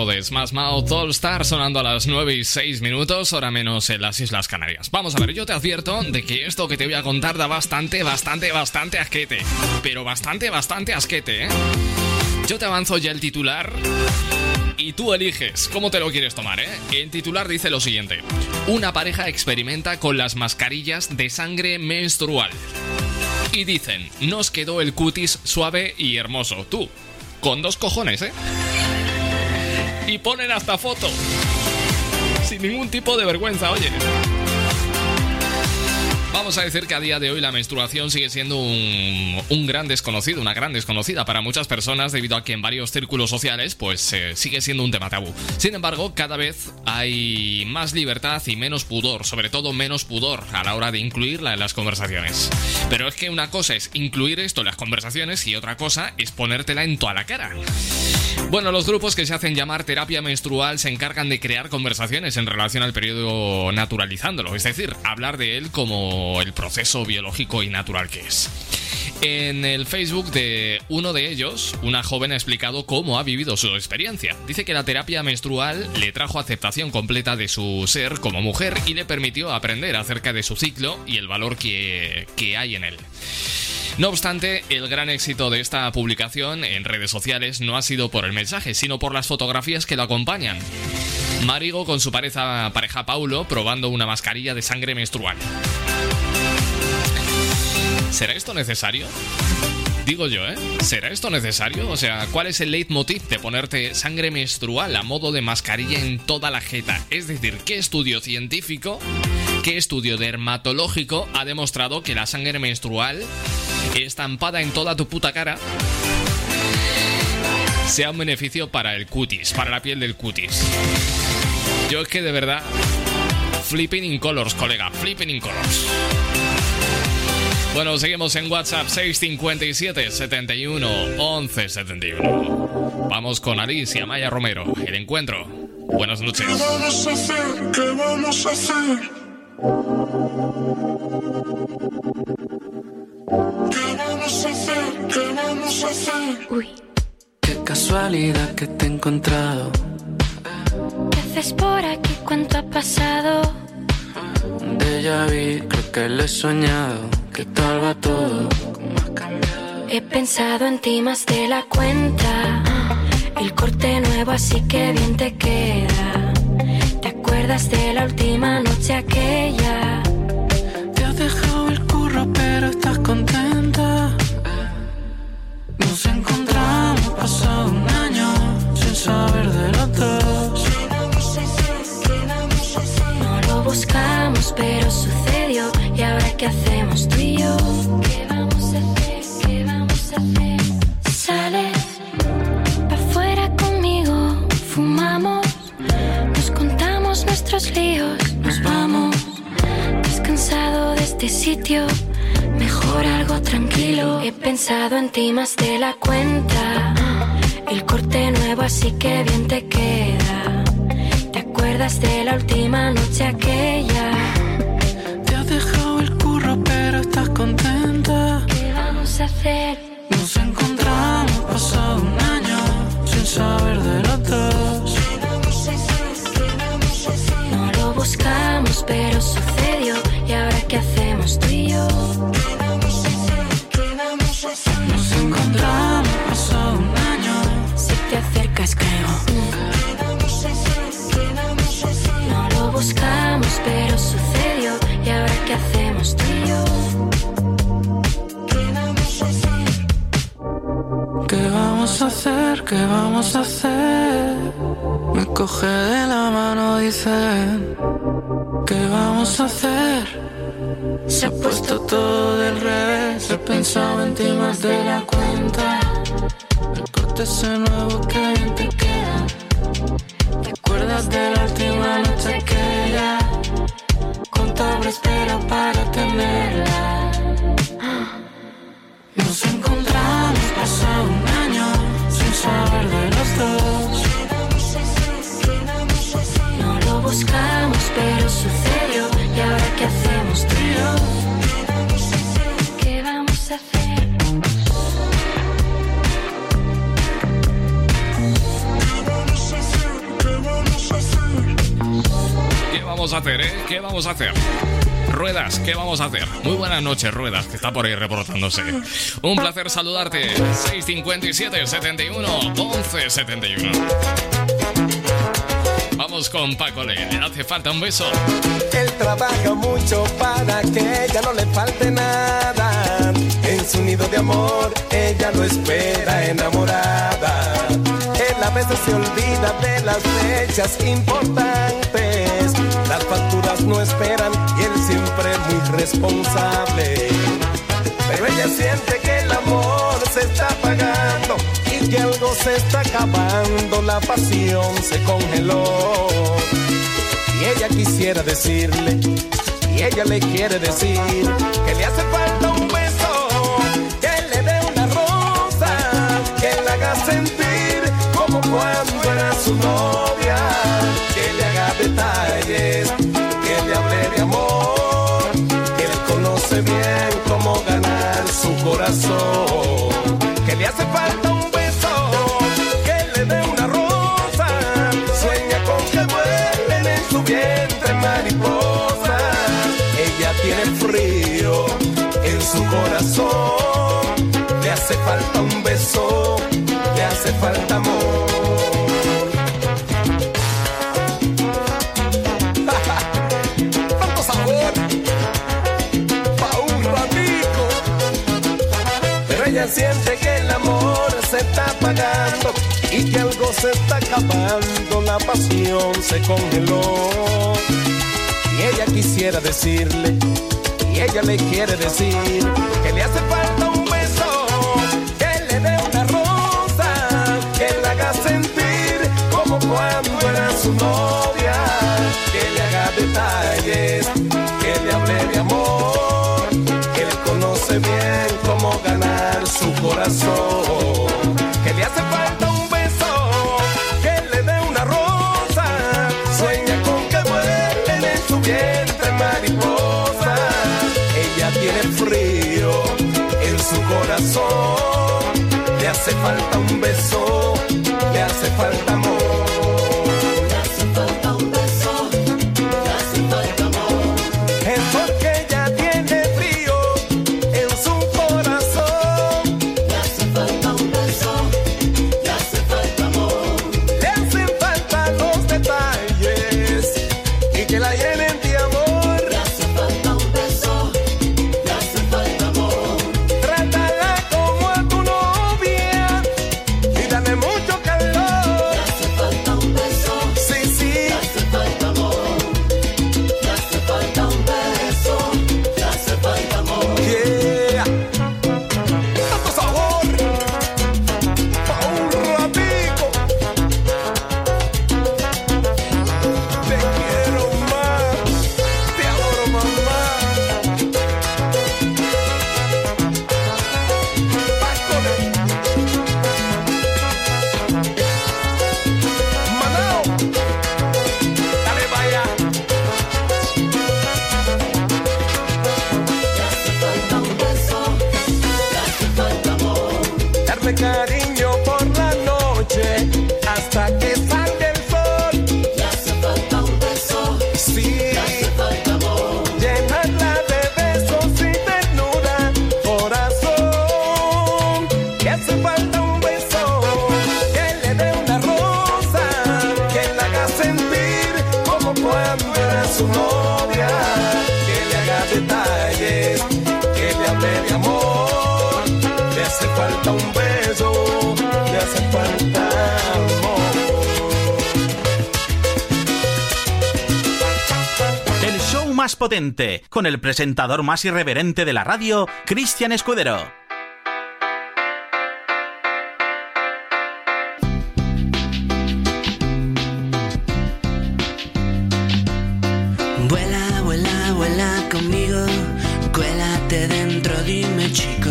Temazo de Smash Mouth All Star sonando a las 9 y 6 minutos, hora menos en las Islas Canarias. Vamos a ver, yo te advierto de que esto que te voy a contar da bastante, bastante, bastante asquete. Pero bastante, bastante asquete, ¿eh? Yo te avanzo ya el titular y tú eliges cómo te lo quieres tomar, ¿eh? El titular dice lo siguiente. Una pareja experimenta con las mascarillas de sangre menstrual. Y dicen, nos quedó el cutis suave y hermoso. Tú, con dos cojones, ¿eh? Y ponen hasta foto. Sin ningún tipo de vergüenza, oye. Vamos a decir que a día de hoy la menstruación sigue siendo un, gran desconocido, una gran desconocida para muchas personas debido a que en varios círculos sociales pues eh, sigue siendo un tema tabú. Sin embargo, cada vez hay más libertad y menos pudor, sobre todo menos pudor a la hora de incluirla en las conversaciones. Pero es que una cosa es incluir esto en las conversaciones y otra cosa es ponértela en toda la cara. Bueno, los grupos que se hacen llamar terapia menstrual se encargan de crear conversaciones en relación al periodo naturalizándolo, es decir, hablar de él como el proceso biológico y natural que es. En el Facebook de uno de ellos, una joven ha explicado cómo ha vivido su experiencia. Dice que la terapia menstrual le trajo aceptación completa de su ser como mujer y le permitió aprender acerca de su ciclo y el valor que, que hay en él. No obstante, el gran éxito de esta publicación en redes sociales no ha sido por el mensaje, sino por las fotografías que lo acompañan. Marigo con su pareja, pareja Paulo probando una mascarilla de sangre menstrual. ¿Será esto necesario? Digo yo, ¿eh? ¿Será esto necesario? O sea, ¿cuál es el leitmotiv de ponerte sangre menstrual a modo de mascarilla en toda la jeta? Es decir, ¿qué estudio científico, qué estudio dermatológico ha demostrado que la sangre menstrual estampada en toda tu puta cara sea un beneficio para el cutis, para la piel del cutis? Yo es que de verdad, flipping in colors, colega, flipping in colors. Bueno, seguimos en WhatsApp 657 71 11 71. Vamos con Alice y Amaya Romero. El encuentro. Buenas noches. ¿Qué vamos a hacer? ¿Qué vamos a hacer? ¿Qué vamos a hacer? ¿Qué vamos a hacer? Uy, Qué casualidad que te he encontrado. ¿qué haces por aquí? ¿Cuánto ha pasado? De ya vi, creo que lo he soñado. ¿Qué tal va todo? He pensado en ti más de la cuenta. El corte nuevo, así que bien te queda. ¿Te acuerdas de la última noche aquella? No lo buscamos, pero sucedió. ¿Y ahora qué hacemos tú y yo? ¿Qué vamos a hacer? ¿Qué vamos a hacer? Sales pa' afuera conmigo, fumamos, nos contamos nuestros líos, nos vamos. Descansado de este sitio, mejor algo tranquilo. He pensado en ti más de la cuenta. El corte nuevo, así que bien te queda. ¿Te acuerdas de la última noche aquella? Te has dejado el curro, pero estás contenta. ¿Qué vamos a hacer? Nos encontramos pasado un año sin saber de los dos. No lo buscamos, pero sucedió. ¿Y ahora qué hacemos tú y yo? Nos encontramos pasado un año las creo. No lo buscamos, pero sucedió. ¿Y ahora qué hacemos tú y yo? ¿Qué vamos a hacer? ¿Qué vamos a hacer? Me coge de la mano, dice. ¿Qué vamos a hacer? Se ha puesto todo del revés, he pensado en ti más de la cuenta. El corte ese nuevo que bien te queda. ¿Te acuerdas de la última noche que ya contaba espera para tenerla? Nos encontramos pasado un año sin saber de los dos. No lo buscamos, pero sucedió. ¿Y ahora qué hacemos tú y yo? ¿Qué vamos a hacer? ¿Qué vamos a hacer, eh? ¿Qué vamos a hacer? Ruedas, ¿qué vamos a hacer? Muy buenas noches, Ruedas, que está por ahí reportándose. Un placer saludarte. 657 71 11 71. Vamos con Paco Le. Le hace falta un beso. Trabaja mucho para que ella no le falte nada. En su nido de amor, ella lo espera enamorada. Él a veces se olvida de las fechas importantes. Las facturas no esperan y él siempre muy responsable. Pero ella siente que el amor se está apagando y que algo se está acabando, la pasión se congeló. Y ella quisiera decirle, y ella le quiere decir, que le hace falta un beso, que le dé una rosa, que le haga sentir como cuando era su novia, que le haga detalles, que le hable de amor, que él conoce bien cómo ganar su corazón, que le hace falta un su corazón, le hace falta un beso, le hace falta amor. [LAUGHS] Siente que el amor se está apagando y que algo se está acabando, la pasión se congeló. Y ella quisiera decirle, y ella le quiere decir, que le hace falta un beso, que le dé una rosa, que le haga sentir como cuando era su novia, que le haga detalles, que le hable de amor, que él conoce bien cómo ganar su corazón, falta un beso, le hace falta potente, con el presentador más irreverente de la radio, Cristian Escudero. Vuela, vuela, vuela conmigo, cuélate dentro, dime chico,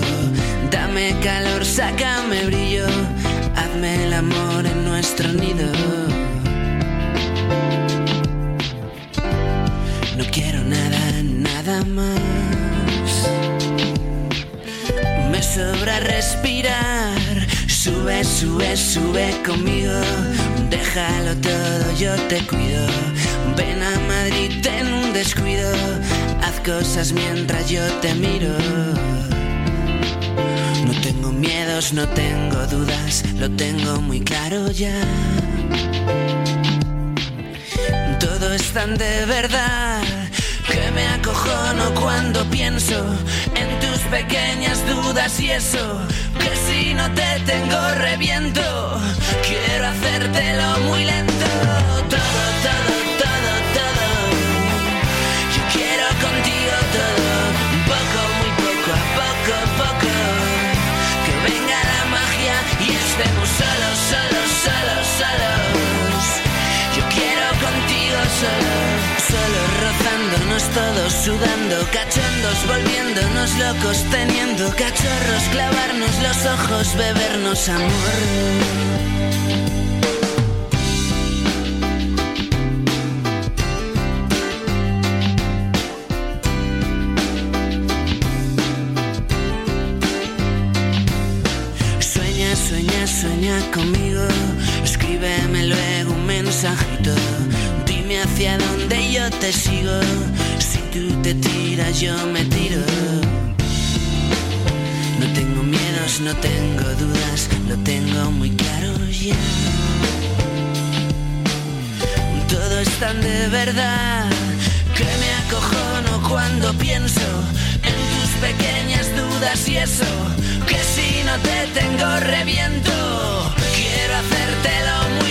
dame calor, sácame Me sobra respirar, sube, sube, sube conmigo, déjalo todo, yo te cuido. Ven a Madrid en un descuido, haz cosas mientras yo te miro. No tengo miedos, no tengo dudas, lo tengo muy claro ya. Todo es tan de verdad me acojono cuando pienso en tus pequeñas dudas y eso. Que si no te tengo reviento, quiero hacértelo muy lento. Todo, todo, todo, todo. Yo quiero contigo todo, poco, muy poco, a poco, poco. Que venga la magia y estemos solos, solos, solos, solos. Yo quiero contigo solo, solo todos, sudando, cachondos, volviéndonos locos, teniendo cachorros, clavarnos los ojos, bebernos amor. Sueña, sueña, sueña conmigo. Escríbeme luego un mensajito. Dime hacia dónde te sigo. Si tú te tiras, yo me tiro. No tengo miedos, no tengo dudas. Lo tengo muy claro ya. Todo es tan de verdad que me acojono cuando pienso en tus pequeñas dudas y eso. Que si no te tengo reviento, quiero hacértelo muy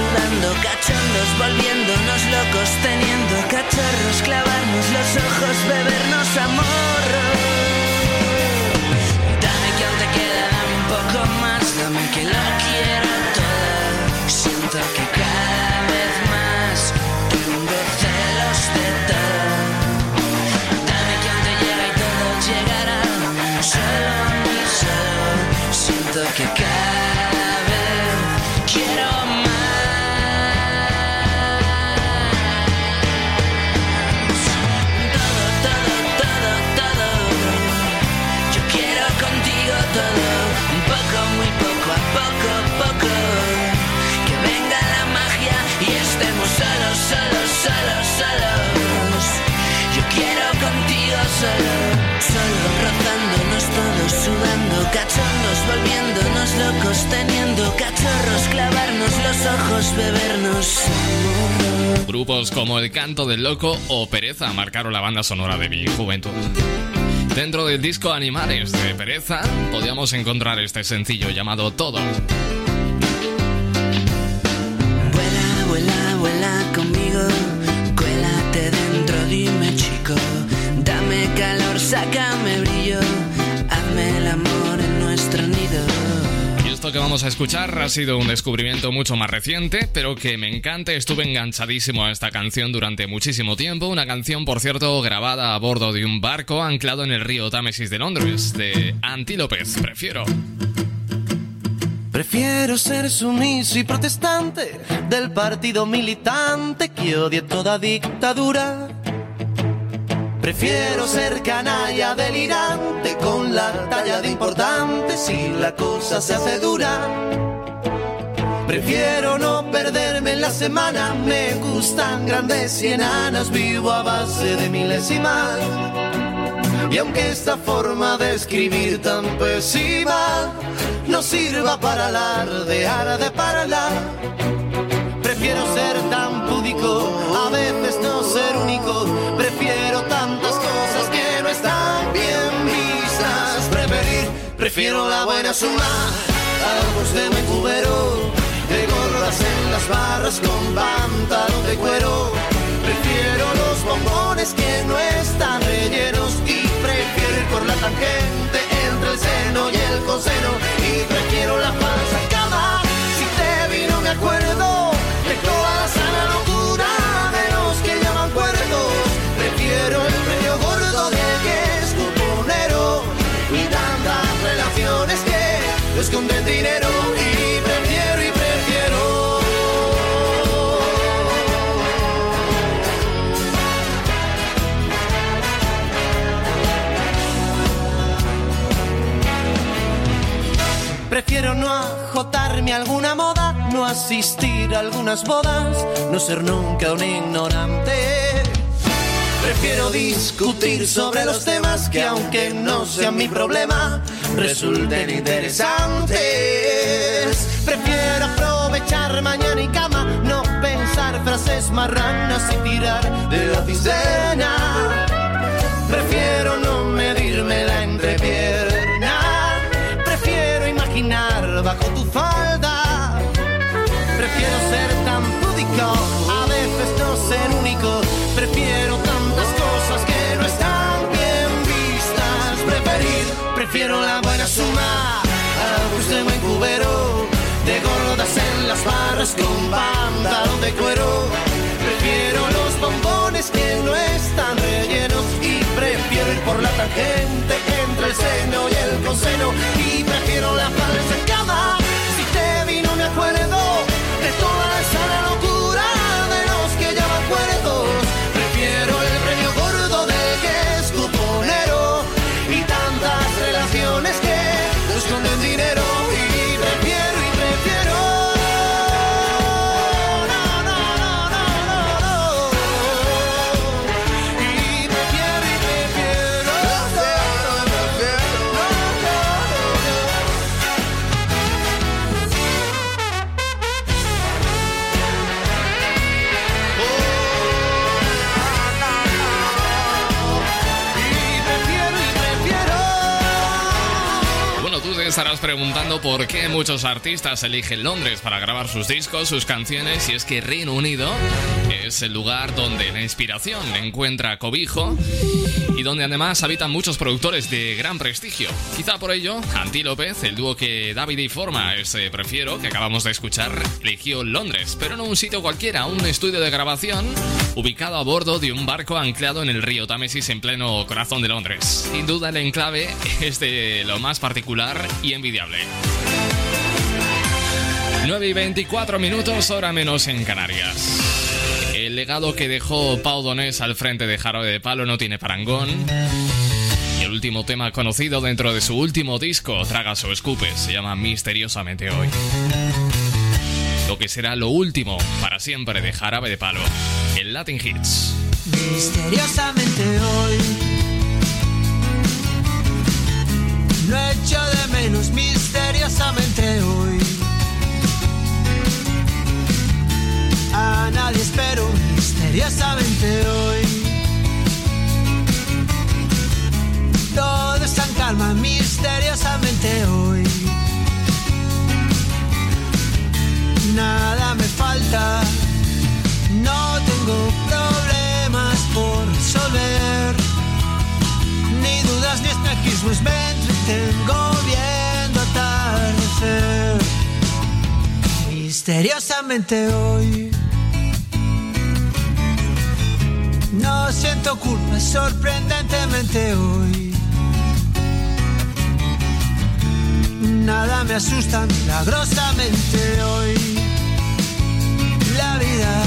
sudando, cachondos, volviéndonos locos, teniendo cachorros, clavarnos los ojos, bebernos amor. Dame que lo quiero todo. Siento que cada vez más tengo celos de todo. Dame que aún te llega y todo llegará. Solo mí, solo siento que cada volviéndonos locos, teniendo cachorros, clavarnos los ojos, bebernos. Grupos como El Canto del Loco o Pereza marcaron la banda sonora de mi juventud. Dentro del disco Animales de Pereza podíamos encontrar este sencillo llamado Todo. Vuela, vuela, vuela conmigo, cuélate dentro, dime chico, dame calor, sácame que vamos a escuchar ha sido un descubrimiento mucho más reciente, pero que me encanta. Estuve enganchadísimo a esta canción durante muchísimo tiempo. Una canción, por cierto, grabada a bordo de un barco anclado en el río Támesis de Londres, de Anti López. Prefiero. Prefiero ser sumiso y protestante del partido militante que odie toda dictadura. Prefiero ser canalla delirante con la talla de importante si la cosa se hace dura. Prefiero no perderme en la semana, me gustan grandes y enanas, vivo a base de milésimas. Y aunque esta forma de escribir tan pésima no sirva para alardear de parlar, prefiero ser tan púdico, a veces no ser único. Prefiero tantas cosas que no están bien vistas. Preferir, prefiero la buena suma, algo de mi cubero, de gordas en las barras con pantalón de cuero. Prefiero los bombones que no están rellenos y prefiero ir por la tangente entre el seno y el coseno y prefiero la falsa cama. Si te vi no me acuerdo que esconden dinero y prefiero y prefiero. Prefiero no ajotarme a alguna moda, no asistir a algunas bodas, no ser nunca un ignorante. Prefiero discutir sobre los temas que aunque no sean mi problema, resulten interesantes. Prefiero aprovechar mañana y cama, no pensar frases marranas y tirar de la cisterna. Prefiero no medirme la entrepierna. Prefiero imaginar bajo tu falda. Con pantalón de cuero. Prefiero los bombones que no están rellenos y prefiero ir por la tangente entre el seno y el coseno y prefiero la estarás preguntando por qué muchos artistas eligen Londres para grabar sus discos, sus canciones, y es que Reino Unido es el lugar donde la inspiración encuentra cobijo y donde además habitan muchos productores de gran prestigio. Quizá por ello, Antílope, el dúo que David y forma ese Prefiero, que acabamos de escuchar, eligió Londres, pero no un sitio cualquiera, un estudio de grabación ubicado a bordo de un barco anclado en el río Támesis en pleno corazón de Londres. Sin duda el enclave es de lo más particular y envidiable. 9 y 24 minutos, hora menos en Canarias. El legado que dejó Pau Donés al frente de Jarabe de Palo no tiene parangón. Y el último tema conocido dentro de su último disco, Tragas o Escupes, se llama Misteriosamente Hoy. Lo que será lo último para siempre de Jarabe de Palo, el Latin Hits. Misteriosamente hoy No echo de menos misteriosamente hoy. A nadie espero misteriosamente hoy. Todo está en calma misteriosamente hoy. Nada me falta. No tengo problemas por resolver, ni dudas ni espejismos, me entretengo viendo atardecer. Misteriosamente hoy no siento culpa, sorprendentemente hoy. Nada me asusta milagrosamente hoy. La vida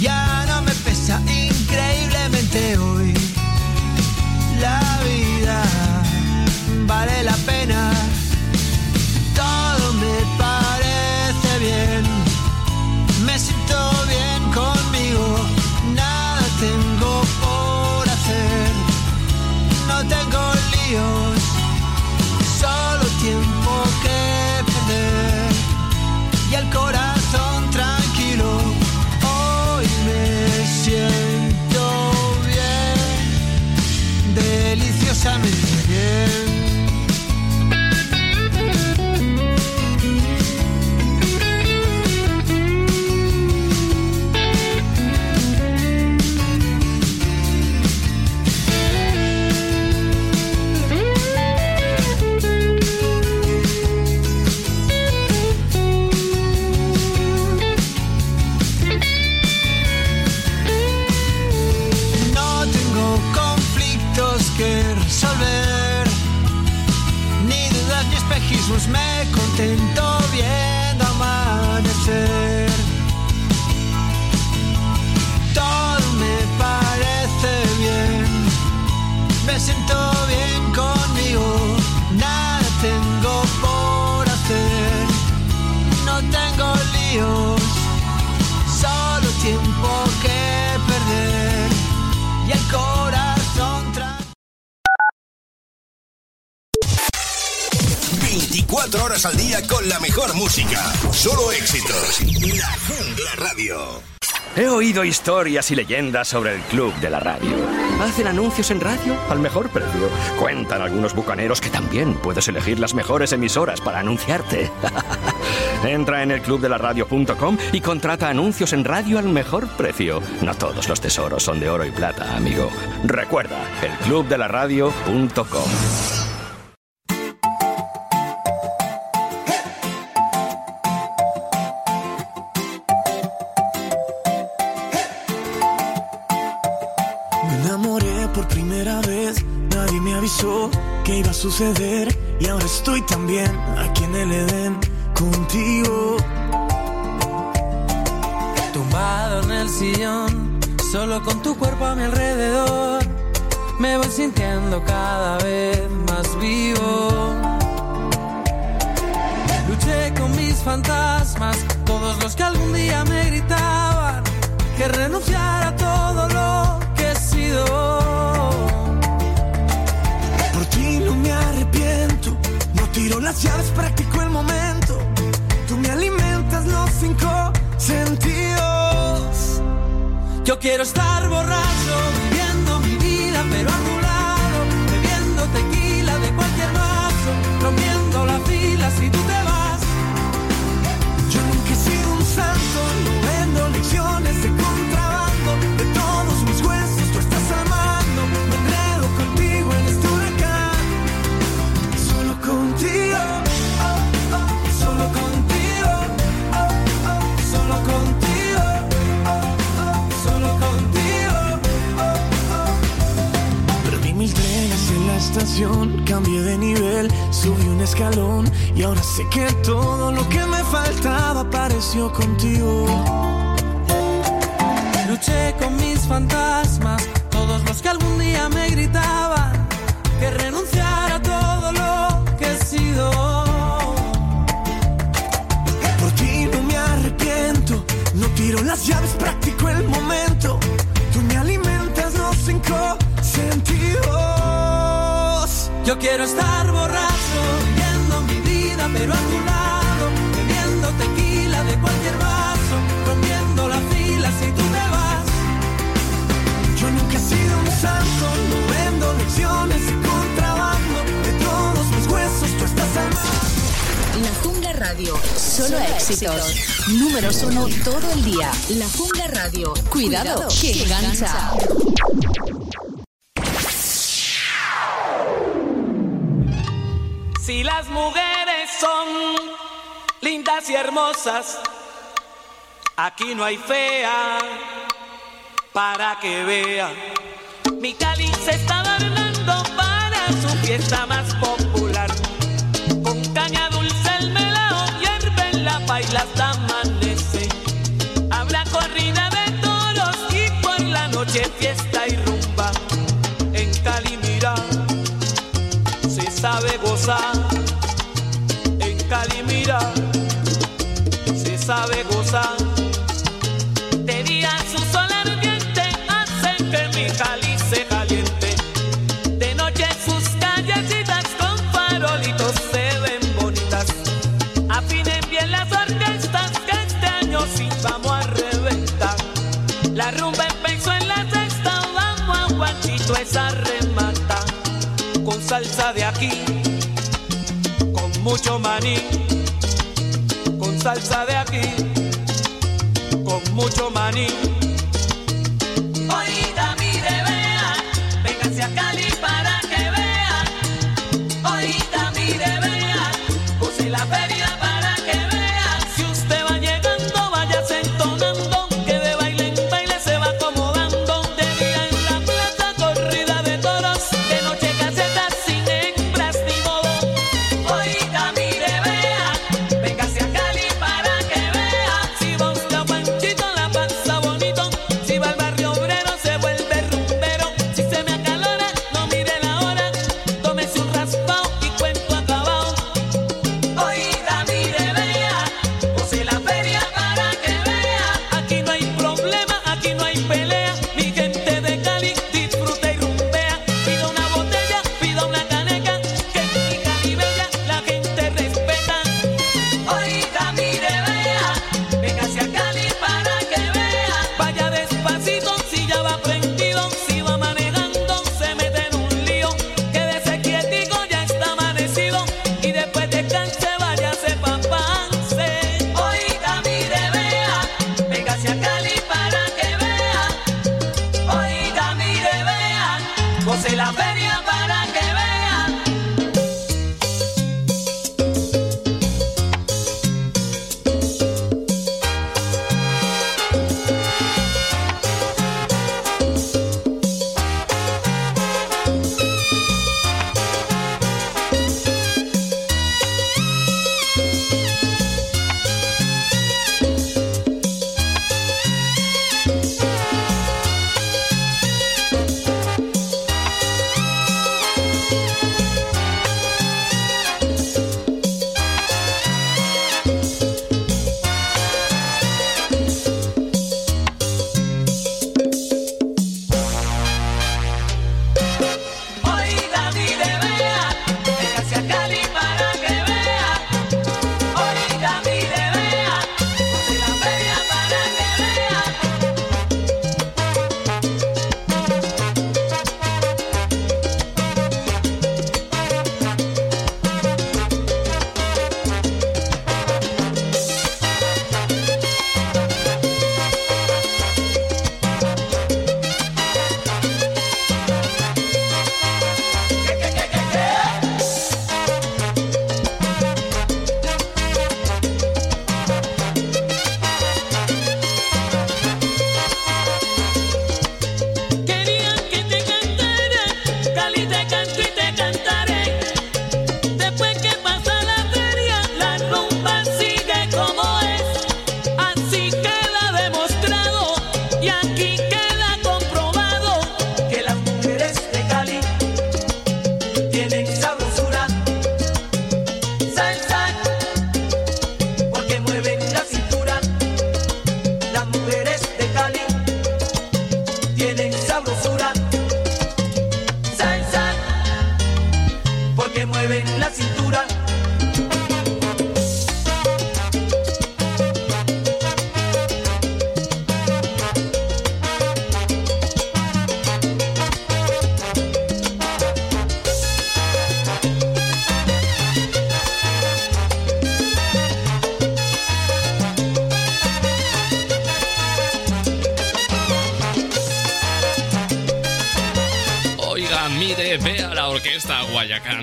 ya no me pesa increíblemente hoy. La vida vale la pena. Todo me parece bien. Horas al día con la mejor música. Solo éxitos. La Jungla Radio. He oído historias y leyendas sobre el Club de la Radio. Hacen anuncios en radio al mejor precio. Cuentan algunos bucaneros que también puedes elegir las mejores emisoras para anunciarte. [LAUGHS] Entra en el clubdelaradio.com y contrata anuncios en radio al mejor precio. No todos los tesoros son de oro y plata, amigo. Recuerda, elclubdelaradio.com. que iba a suceder y ahora estoy también aquí en el Edén contigo. Tumbado en el sillón, solo con tu cuerpo a mi alrededor, me voy sintiendo cada vez más vivo. Luché con mis fantasmas, todos los que algún día me gritaban que renunciara a todo lo que he sido. Tiro las llaves, practico el momento. Tú me alimentas los cinco sentidos. Yo quiero estar borracho, viviendo mi vida, pero a tu lado, bebiendo tequila de cualquier vaso, rompiendo la fila si tú te vas. Yo nunca he sido un santo, no vendo lecciones de contrabando. De todos mis huesos cambié de nivel, subí un escalón y ahora sé que todo lo que me faltaba apareció contigo. Luché con mis fantasmas, todos los que algún día me gritaban que renunciara a todo lo que he sido. Por ti no me arrepiento, no tiro las llaves, practico el momento. Tú me alimentas los cinco sentidos. Yo quiero estar borracho, viviendo mi vida, pero a tu lado, bebiendo tequila de cualquier vaso, rompiendo la fila si tú te vas. Yo nunca he sido un santo, no vendo lecciones de contrabando. De todos mis huesos tú estás al La Jungla Radio. Solo éxitos. Números uno todo el día. La Jungla Radio. Cuidado, que engancha. Y hermosas, aquí no hay fea para que vea. Mi cáliz se está adornando para su fiesta más popular. Con caña dulce el melao hierve en la paila hasta amanece. Habrá corrida de toros y por la noche fiesta y rumba. En Cali mira, se sabe gozar. En Cali mira, sabe gozar. De día su sol ardiente hace que mi Cali se caliente. De noche sus callecitas con farolitos se ven bonitas. Afinen bien las orquestas que este año sí vamos a reventar. La rumba empezó en la sexta, vamos a guachito esa remata. Con salsa de aquí, con mucho maní. Salsa de aquí, con mucho maní.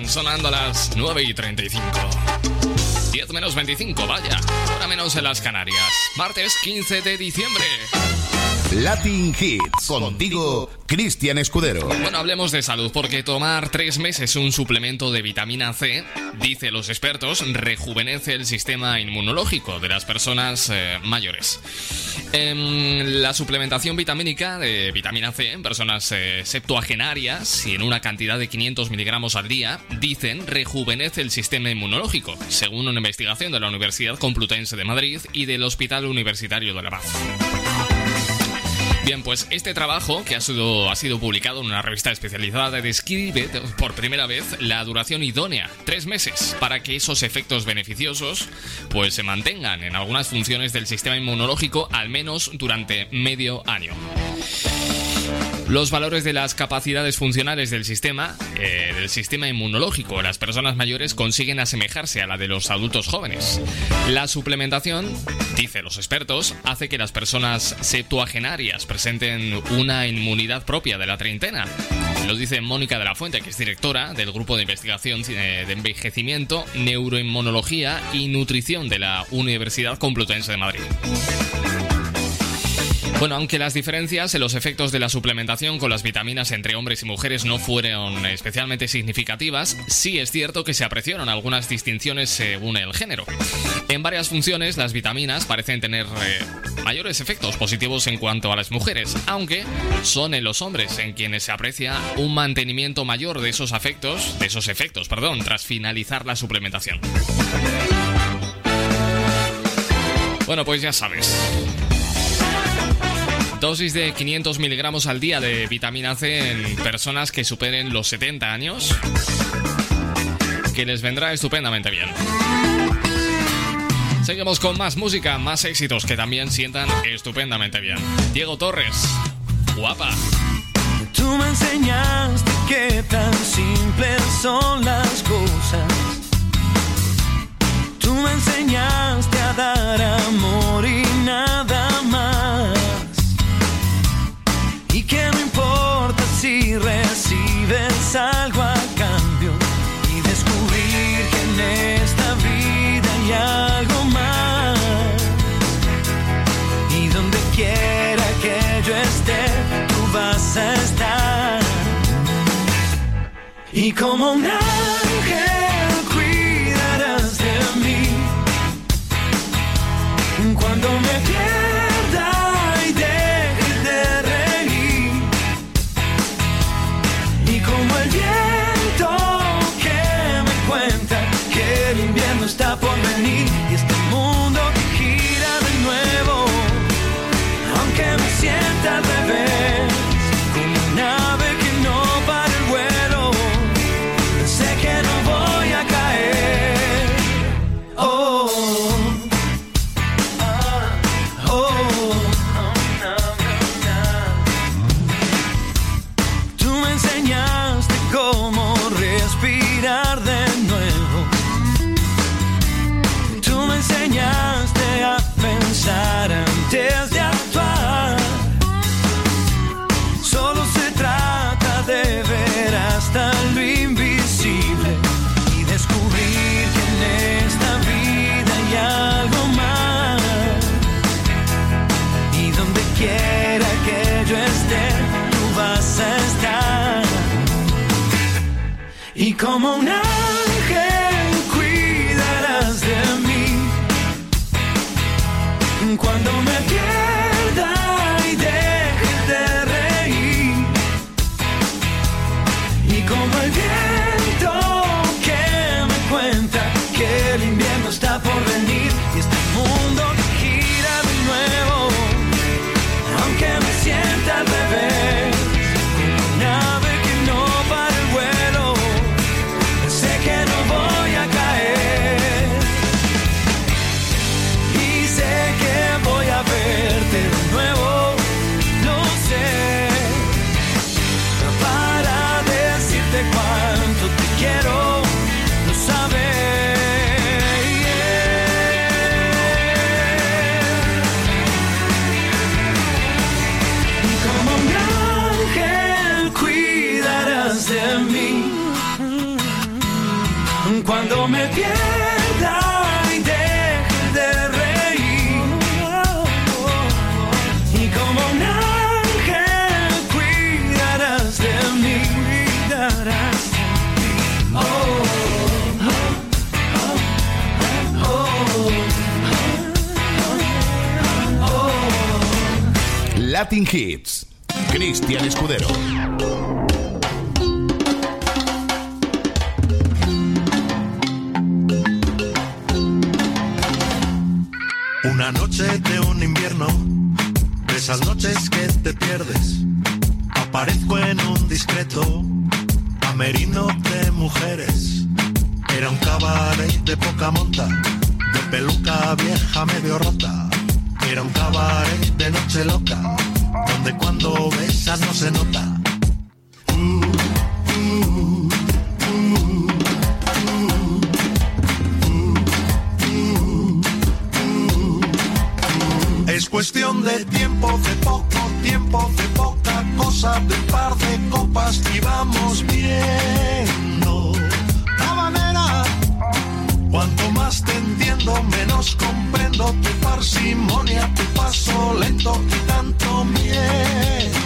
Sonando a las 9 y 35. 10 menos 25, vaya. Ahora menos en las Canarias. Martes 15 de diciembre. Latin Hits. Contigo, Cristian Escudero. Bueno, hablemos de salud, porque tomar tres meses un suplemento de vitamina C, dice los expertos, rejuvenece el sistema inmunológico de las personas eh, mayores. Em, la suplementación vitamínica de vitamina C en personas eh, septuagenarias y en una cantidad de 500 miligramos al día, dicen, rejuvenece el sistema inmunológico, según una investigación de la Universidad Complutense de Madrid y del Hospital Universitario de La Paz. Bien, pues este trabajo, que ha sido, ha sido publicado en una revista especializada, describe por primera vez la duración idónea, tres meses, para que esos efectos beneficiosos pues se mantengan en algunas funciones del sistema inmunológico al menos durante medio año. Los valores de las capacidades funcionales del sistema, eh, del sistema inmunológico, las personas mayores consiguen asemejarse a la de los adultos jóvenes. La suplementación, dice los expertos, hace que las personas septuagenarias presenten una inmunidad propia de la treintena. Lo dice Mónica de la Fuente, que es directora del Grupo de Investigación eh, de Envejecimiento, Neuroinmunología y Nutrición de la Universidad Complutense de Madrid. Bueno, aunque las diferencias en los efectos de la suplementación con las vitaminas entre hombres y mujeres no fueron especialmente significativas, sí es cierto que se apreciaron algunas distinciones según el género. En varias funciones, las vitaminas parecen tener eh, mayores efectos positivos en cuanto a las mujeres, aunque son en los hombres en quienes se aprecia un mantenimiento mayor de esos efectos, de esos efectos, perdón, tras finalizar la suplementación. Bueno, pues ya sabes. Dosis de 500 miligramos al día de vitamina C en personas que superen los 70 años, que les vendrá estupendamente bien. Seguimos con más música, más éxitos que también sientan estupendamente bien. Diego Torres, guapa. Tú me enseñaste que tan simples son las cosas. Tú me enseñaste a dar amor y nada más. Que no importa si recibes algo a cambio. Y descubrir que en esta vida hay algo más. Y donde quiera que yo esté, tú vas a estar. Y como un Latin Hits. Cristian Escudero. Una noche de un invierno, de esas noches que te pierdes, aparezco en un discreto camerino de mujeres. Era un cabaret de poca monta, de peluca vieja medio rota. Era un cabaret de noche loca, donde cuando besas no se nota. Es cuestión de tiempo, de poco tiempo, de poca cosa, de un par de copas y vamos manera. Cuanto más te entiendo, menos comprendo tu parsimonia, tu paso lento y tanto miedo.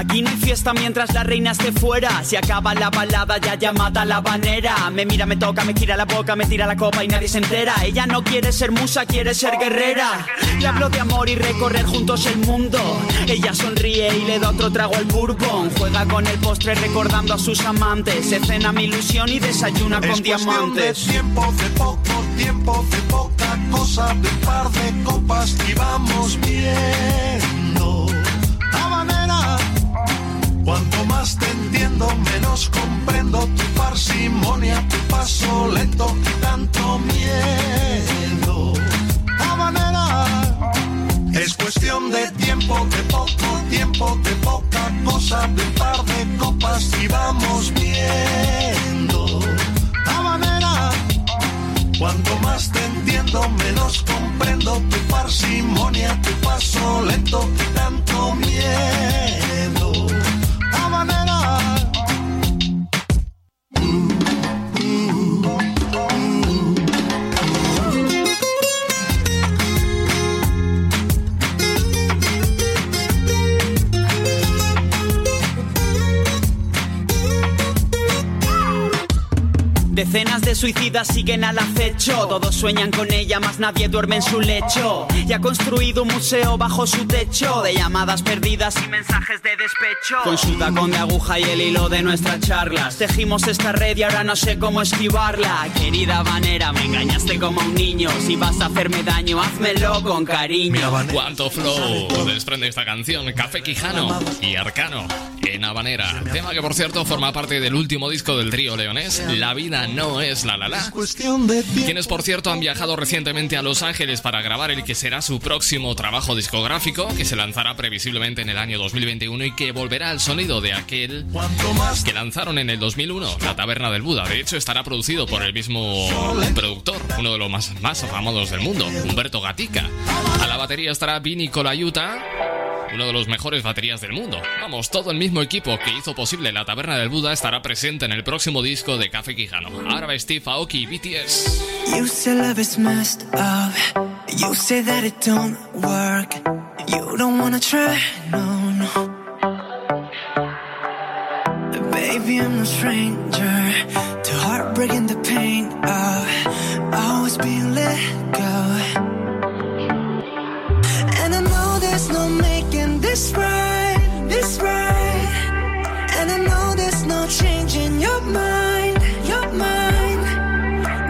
Aquí no hay fiesta mientras la reina esté fuera. Si acaba la balada, ya llamada la banera. Me mira, me toca, me gira la boca, me tira la copa y nadie se entera. Ella no quiere ser musa, quiere ser guerrera. Le hablo de amor y recorrer juntos el mundo. Ella sonríe y le da otro trago al bourbon. Juega con el postre recordando a sus amantes. Se cena mi ilusión y desayuna Es con diamantes. De tiempo, de poco tiempo, de poca cosa, de un par de copas y vamos viendo Cuanto más te entiendo, menos comprendo tu parsimonia, tu paso lento y tanto miedo. Habanera. Es cuestión de tiempo, de poco tiempo, de poca cosa, de un par de copas y vamos viendo. Habanera. Cuanto más te entiendo, menos comprendo tu parsimonia, tu paso lento y tanto miedo. Habanera. Decenas de suicidas siguen al acecho. Todos sueñan con ella, más nadie duerme en su lecho. Y ha construido un museo bajo su techo de llamadas perdidas y mensajes de despecho. Con su tacón de aguja y el hilo de nuestras charlas. Tejimos esta red y ahora no sé cómo esquivarla. Querida Vanera, me engañaste como un niño. Si vas a hacerme daño, házmelo con cariño. Cuánto flow desprende esta canción, Café Quijano y Arcano en Habanera. Tema que por cierto forma parte del último disco del trío leonés, La vida no es la la la. Quienes por cierto han viajado recientemente a Los Ángeles para grabar el que será su próximo trabajo discográfico, que se lanzará previsiblemente en el año 2021 y que volverá al sonido de aquel que lanzaron en el 2001, La Taberna del Buda. De hecho estará producido por el mismo productor, uno de los más, más famosos del mundo, Humberto Gatica. A la batería estará Vini Colaiuta uno de los mejores baterías del mundo. Vamos, todo el mismo equipo que hizo posible la Taberna del Buda estará presente en el próximo disco de Café Quijano. Ahora va Steve Aoki y BTS. You say love is messed up. You say that it don't work. You don't wanna try, no, no. Baby, I'm stranger. There's no making this right, this right. And I know there's no changing your mind, your mind.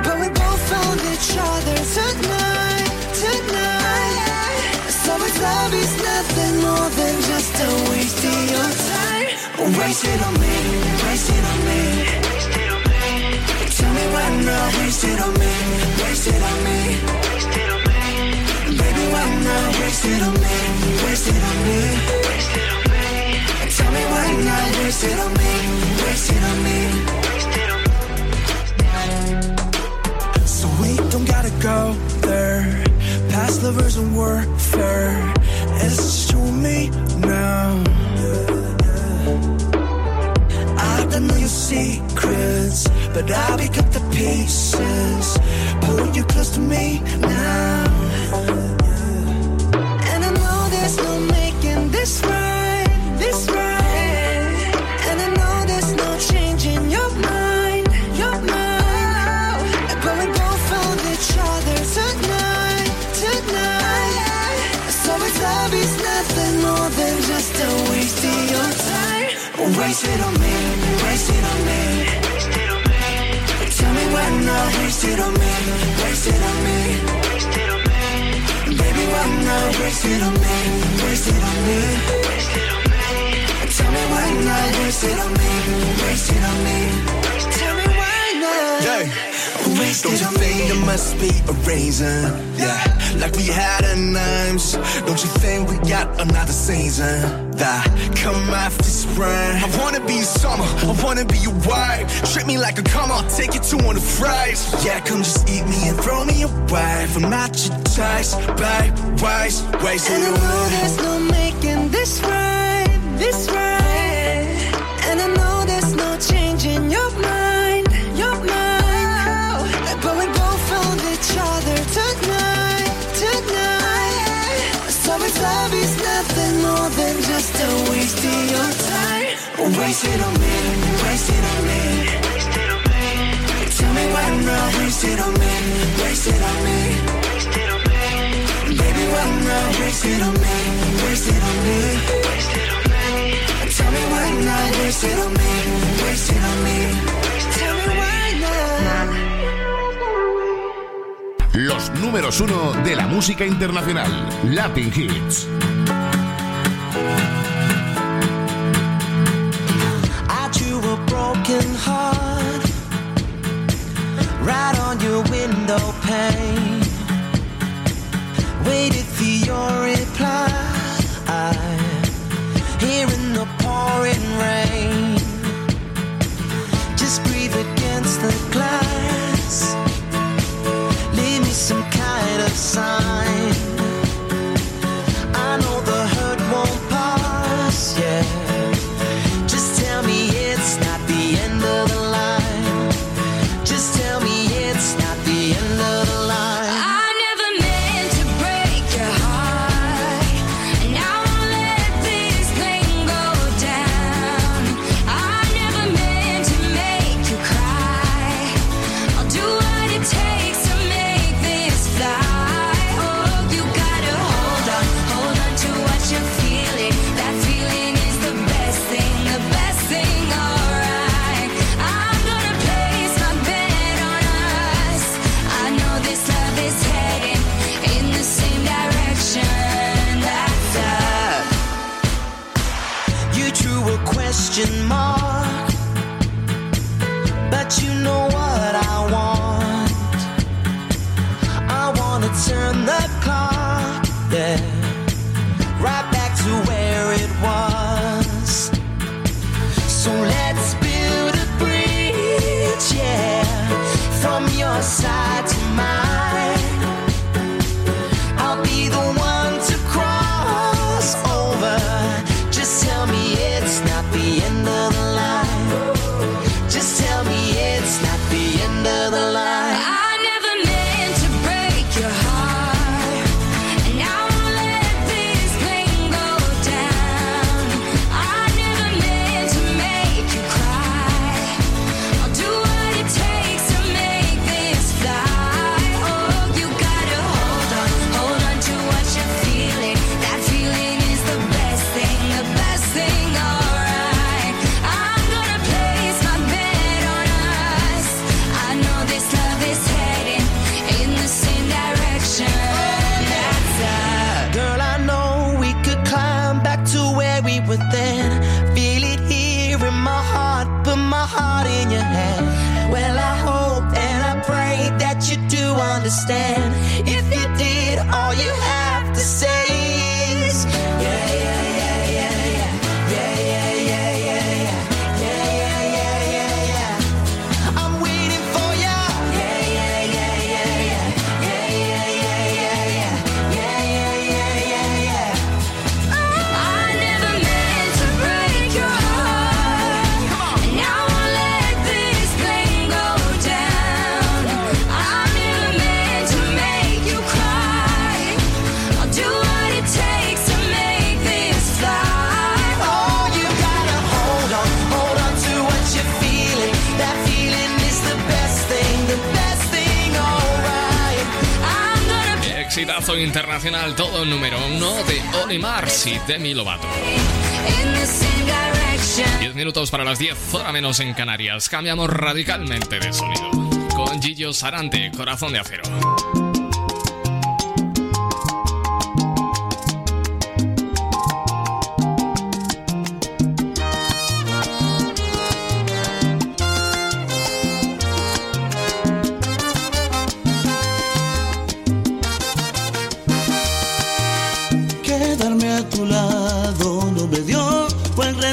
But we both found each other tonight, tonight. So if love is nothing more than just a waste of your time, waste it on me, waste it on me. Tell me why not, waste it on me, not, waste it on me, waste it on me. So we don't gotta go there. Past lovers and warfare. It's just you and me now. I don't know your secrets, but I'll pick up the pieces. Pull you close to me now. Waste it on me, waste it on me. Tell me why not waste it on me, waste it on me. Baby, why not waste on me, waste it on me. Tell me why not waste on me, waste it on me. Tell me why not. Yeah. Waste Don't you think there must be a reason? Yeah, like we had a names. Don't you think we got another season? That come after spring. I wanna be summer, I wanna be your wife. Treat me like a come on, take you to one of fries. Yeah, come just eat me and throw me away. From not your taste, babe, waste, waste And the know there's no making this right, this right. Los números uno de la música internacional, Latin Hits. You drew a question mark, but you know what I want. I want to turn the clock, yeah, right back to where it was. So let's build a bridge, yeah, from your side to mine. internacional, todo número uno de Olimar y Demi Lovato. 10 minutos para las 10, hora menos en Canarias. Cambiamos radicalmente de sonido. Con Gillo Sarante, corazón de acero.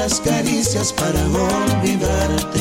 Otras caricias para olvidarte.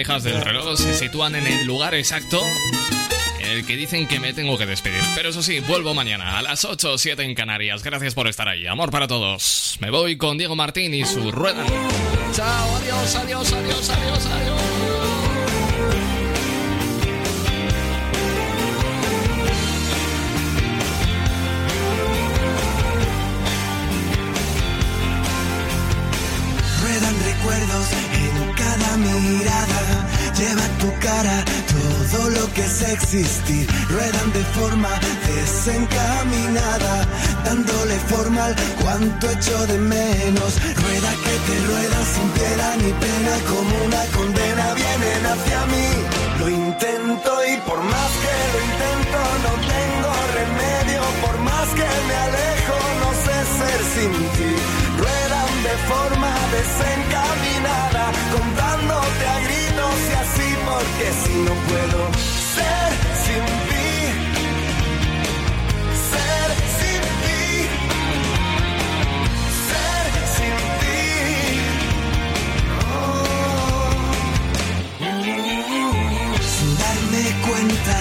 Manijas del reloj se sitúan en el lugar exacto en el que dicen que me tengo que despedir. Pero eso sí, vuelvo mañana a las 8 o 7 en Canarias. Gracias por estar ahí. Amor para todos. Me voy con Diego Martín y su rueda. Chao, adiós, adiós, adiós, adiós, adiós. Existir. Ruedan de forma desencaminada, dándole forma al cuanto echo de menos. Rueda que te ruedan sin piedad ni pena, como una condena vienen hacia mí. Lo intento y por más que lo intento no tengo remedio. Por más que me alejo no sé ser sin ti. Ruedan de forma desencaminada, contándote a gritos y así porque si no puedo bonita.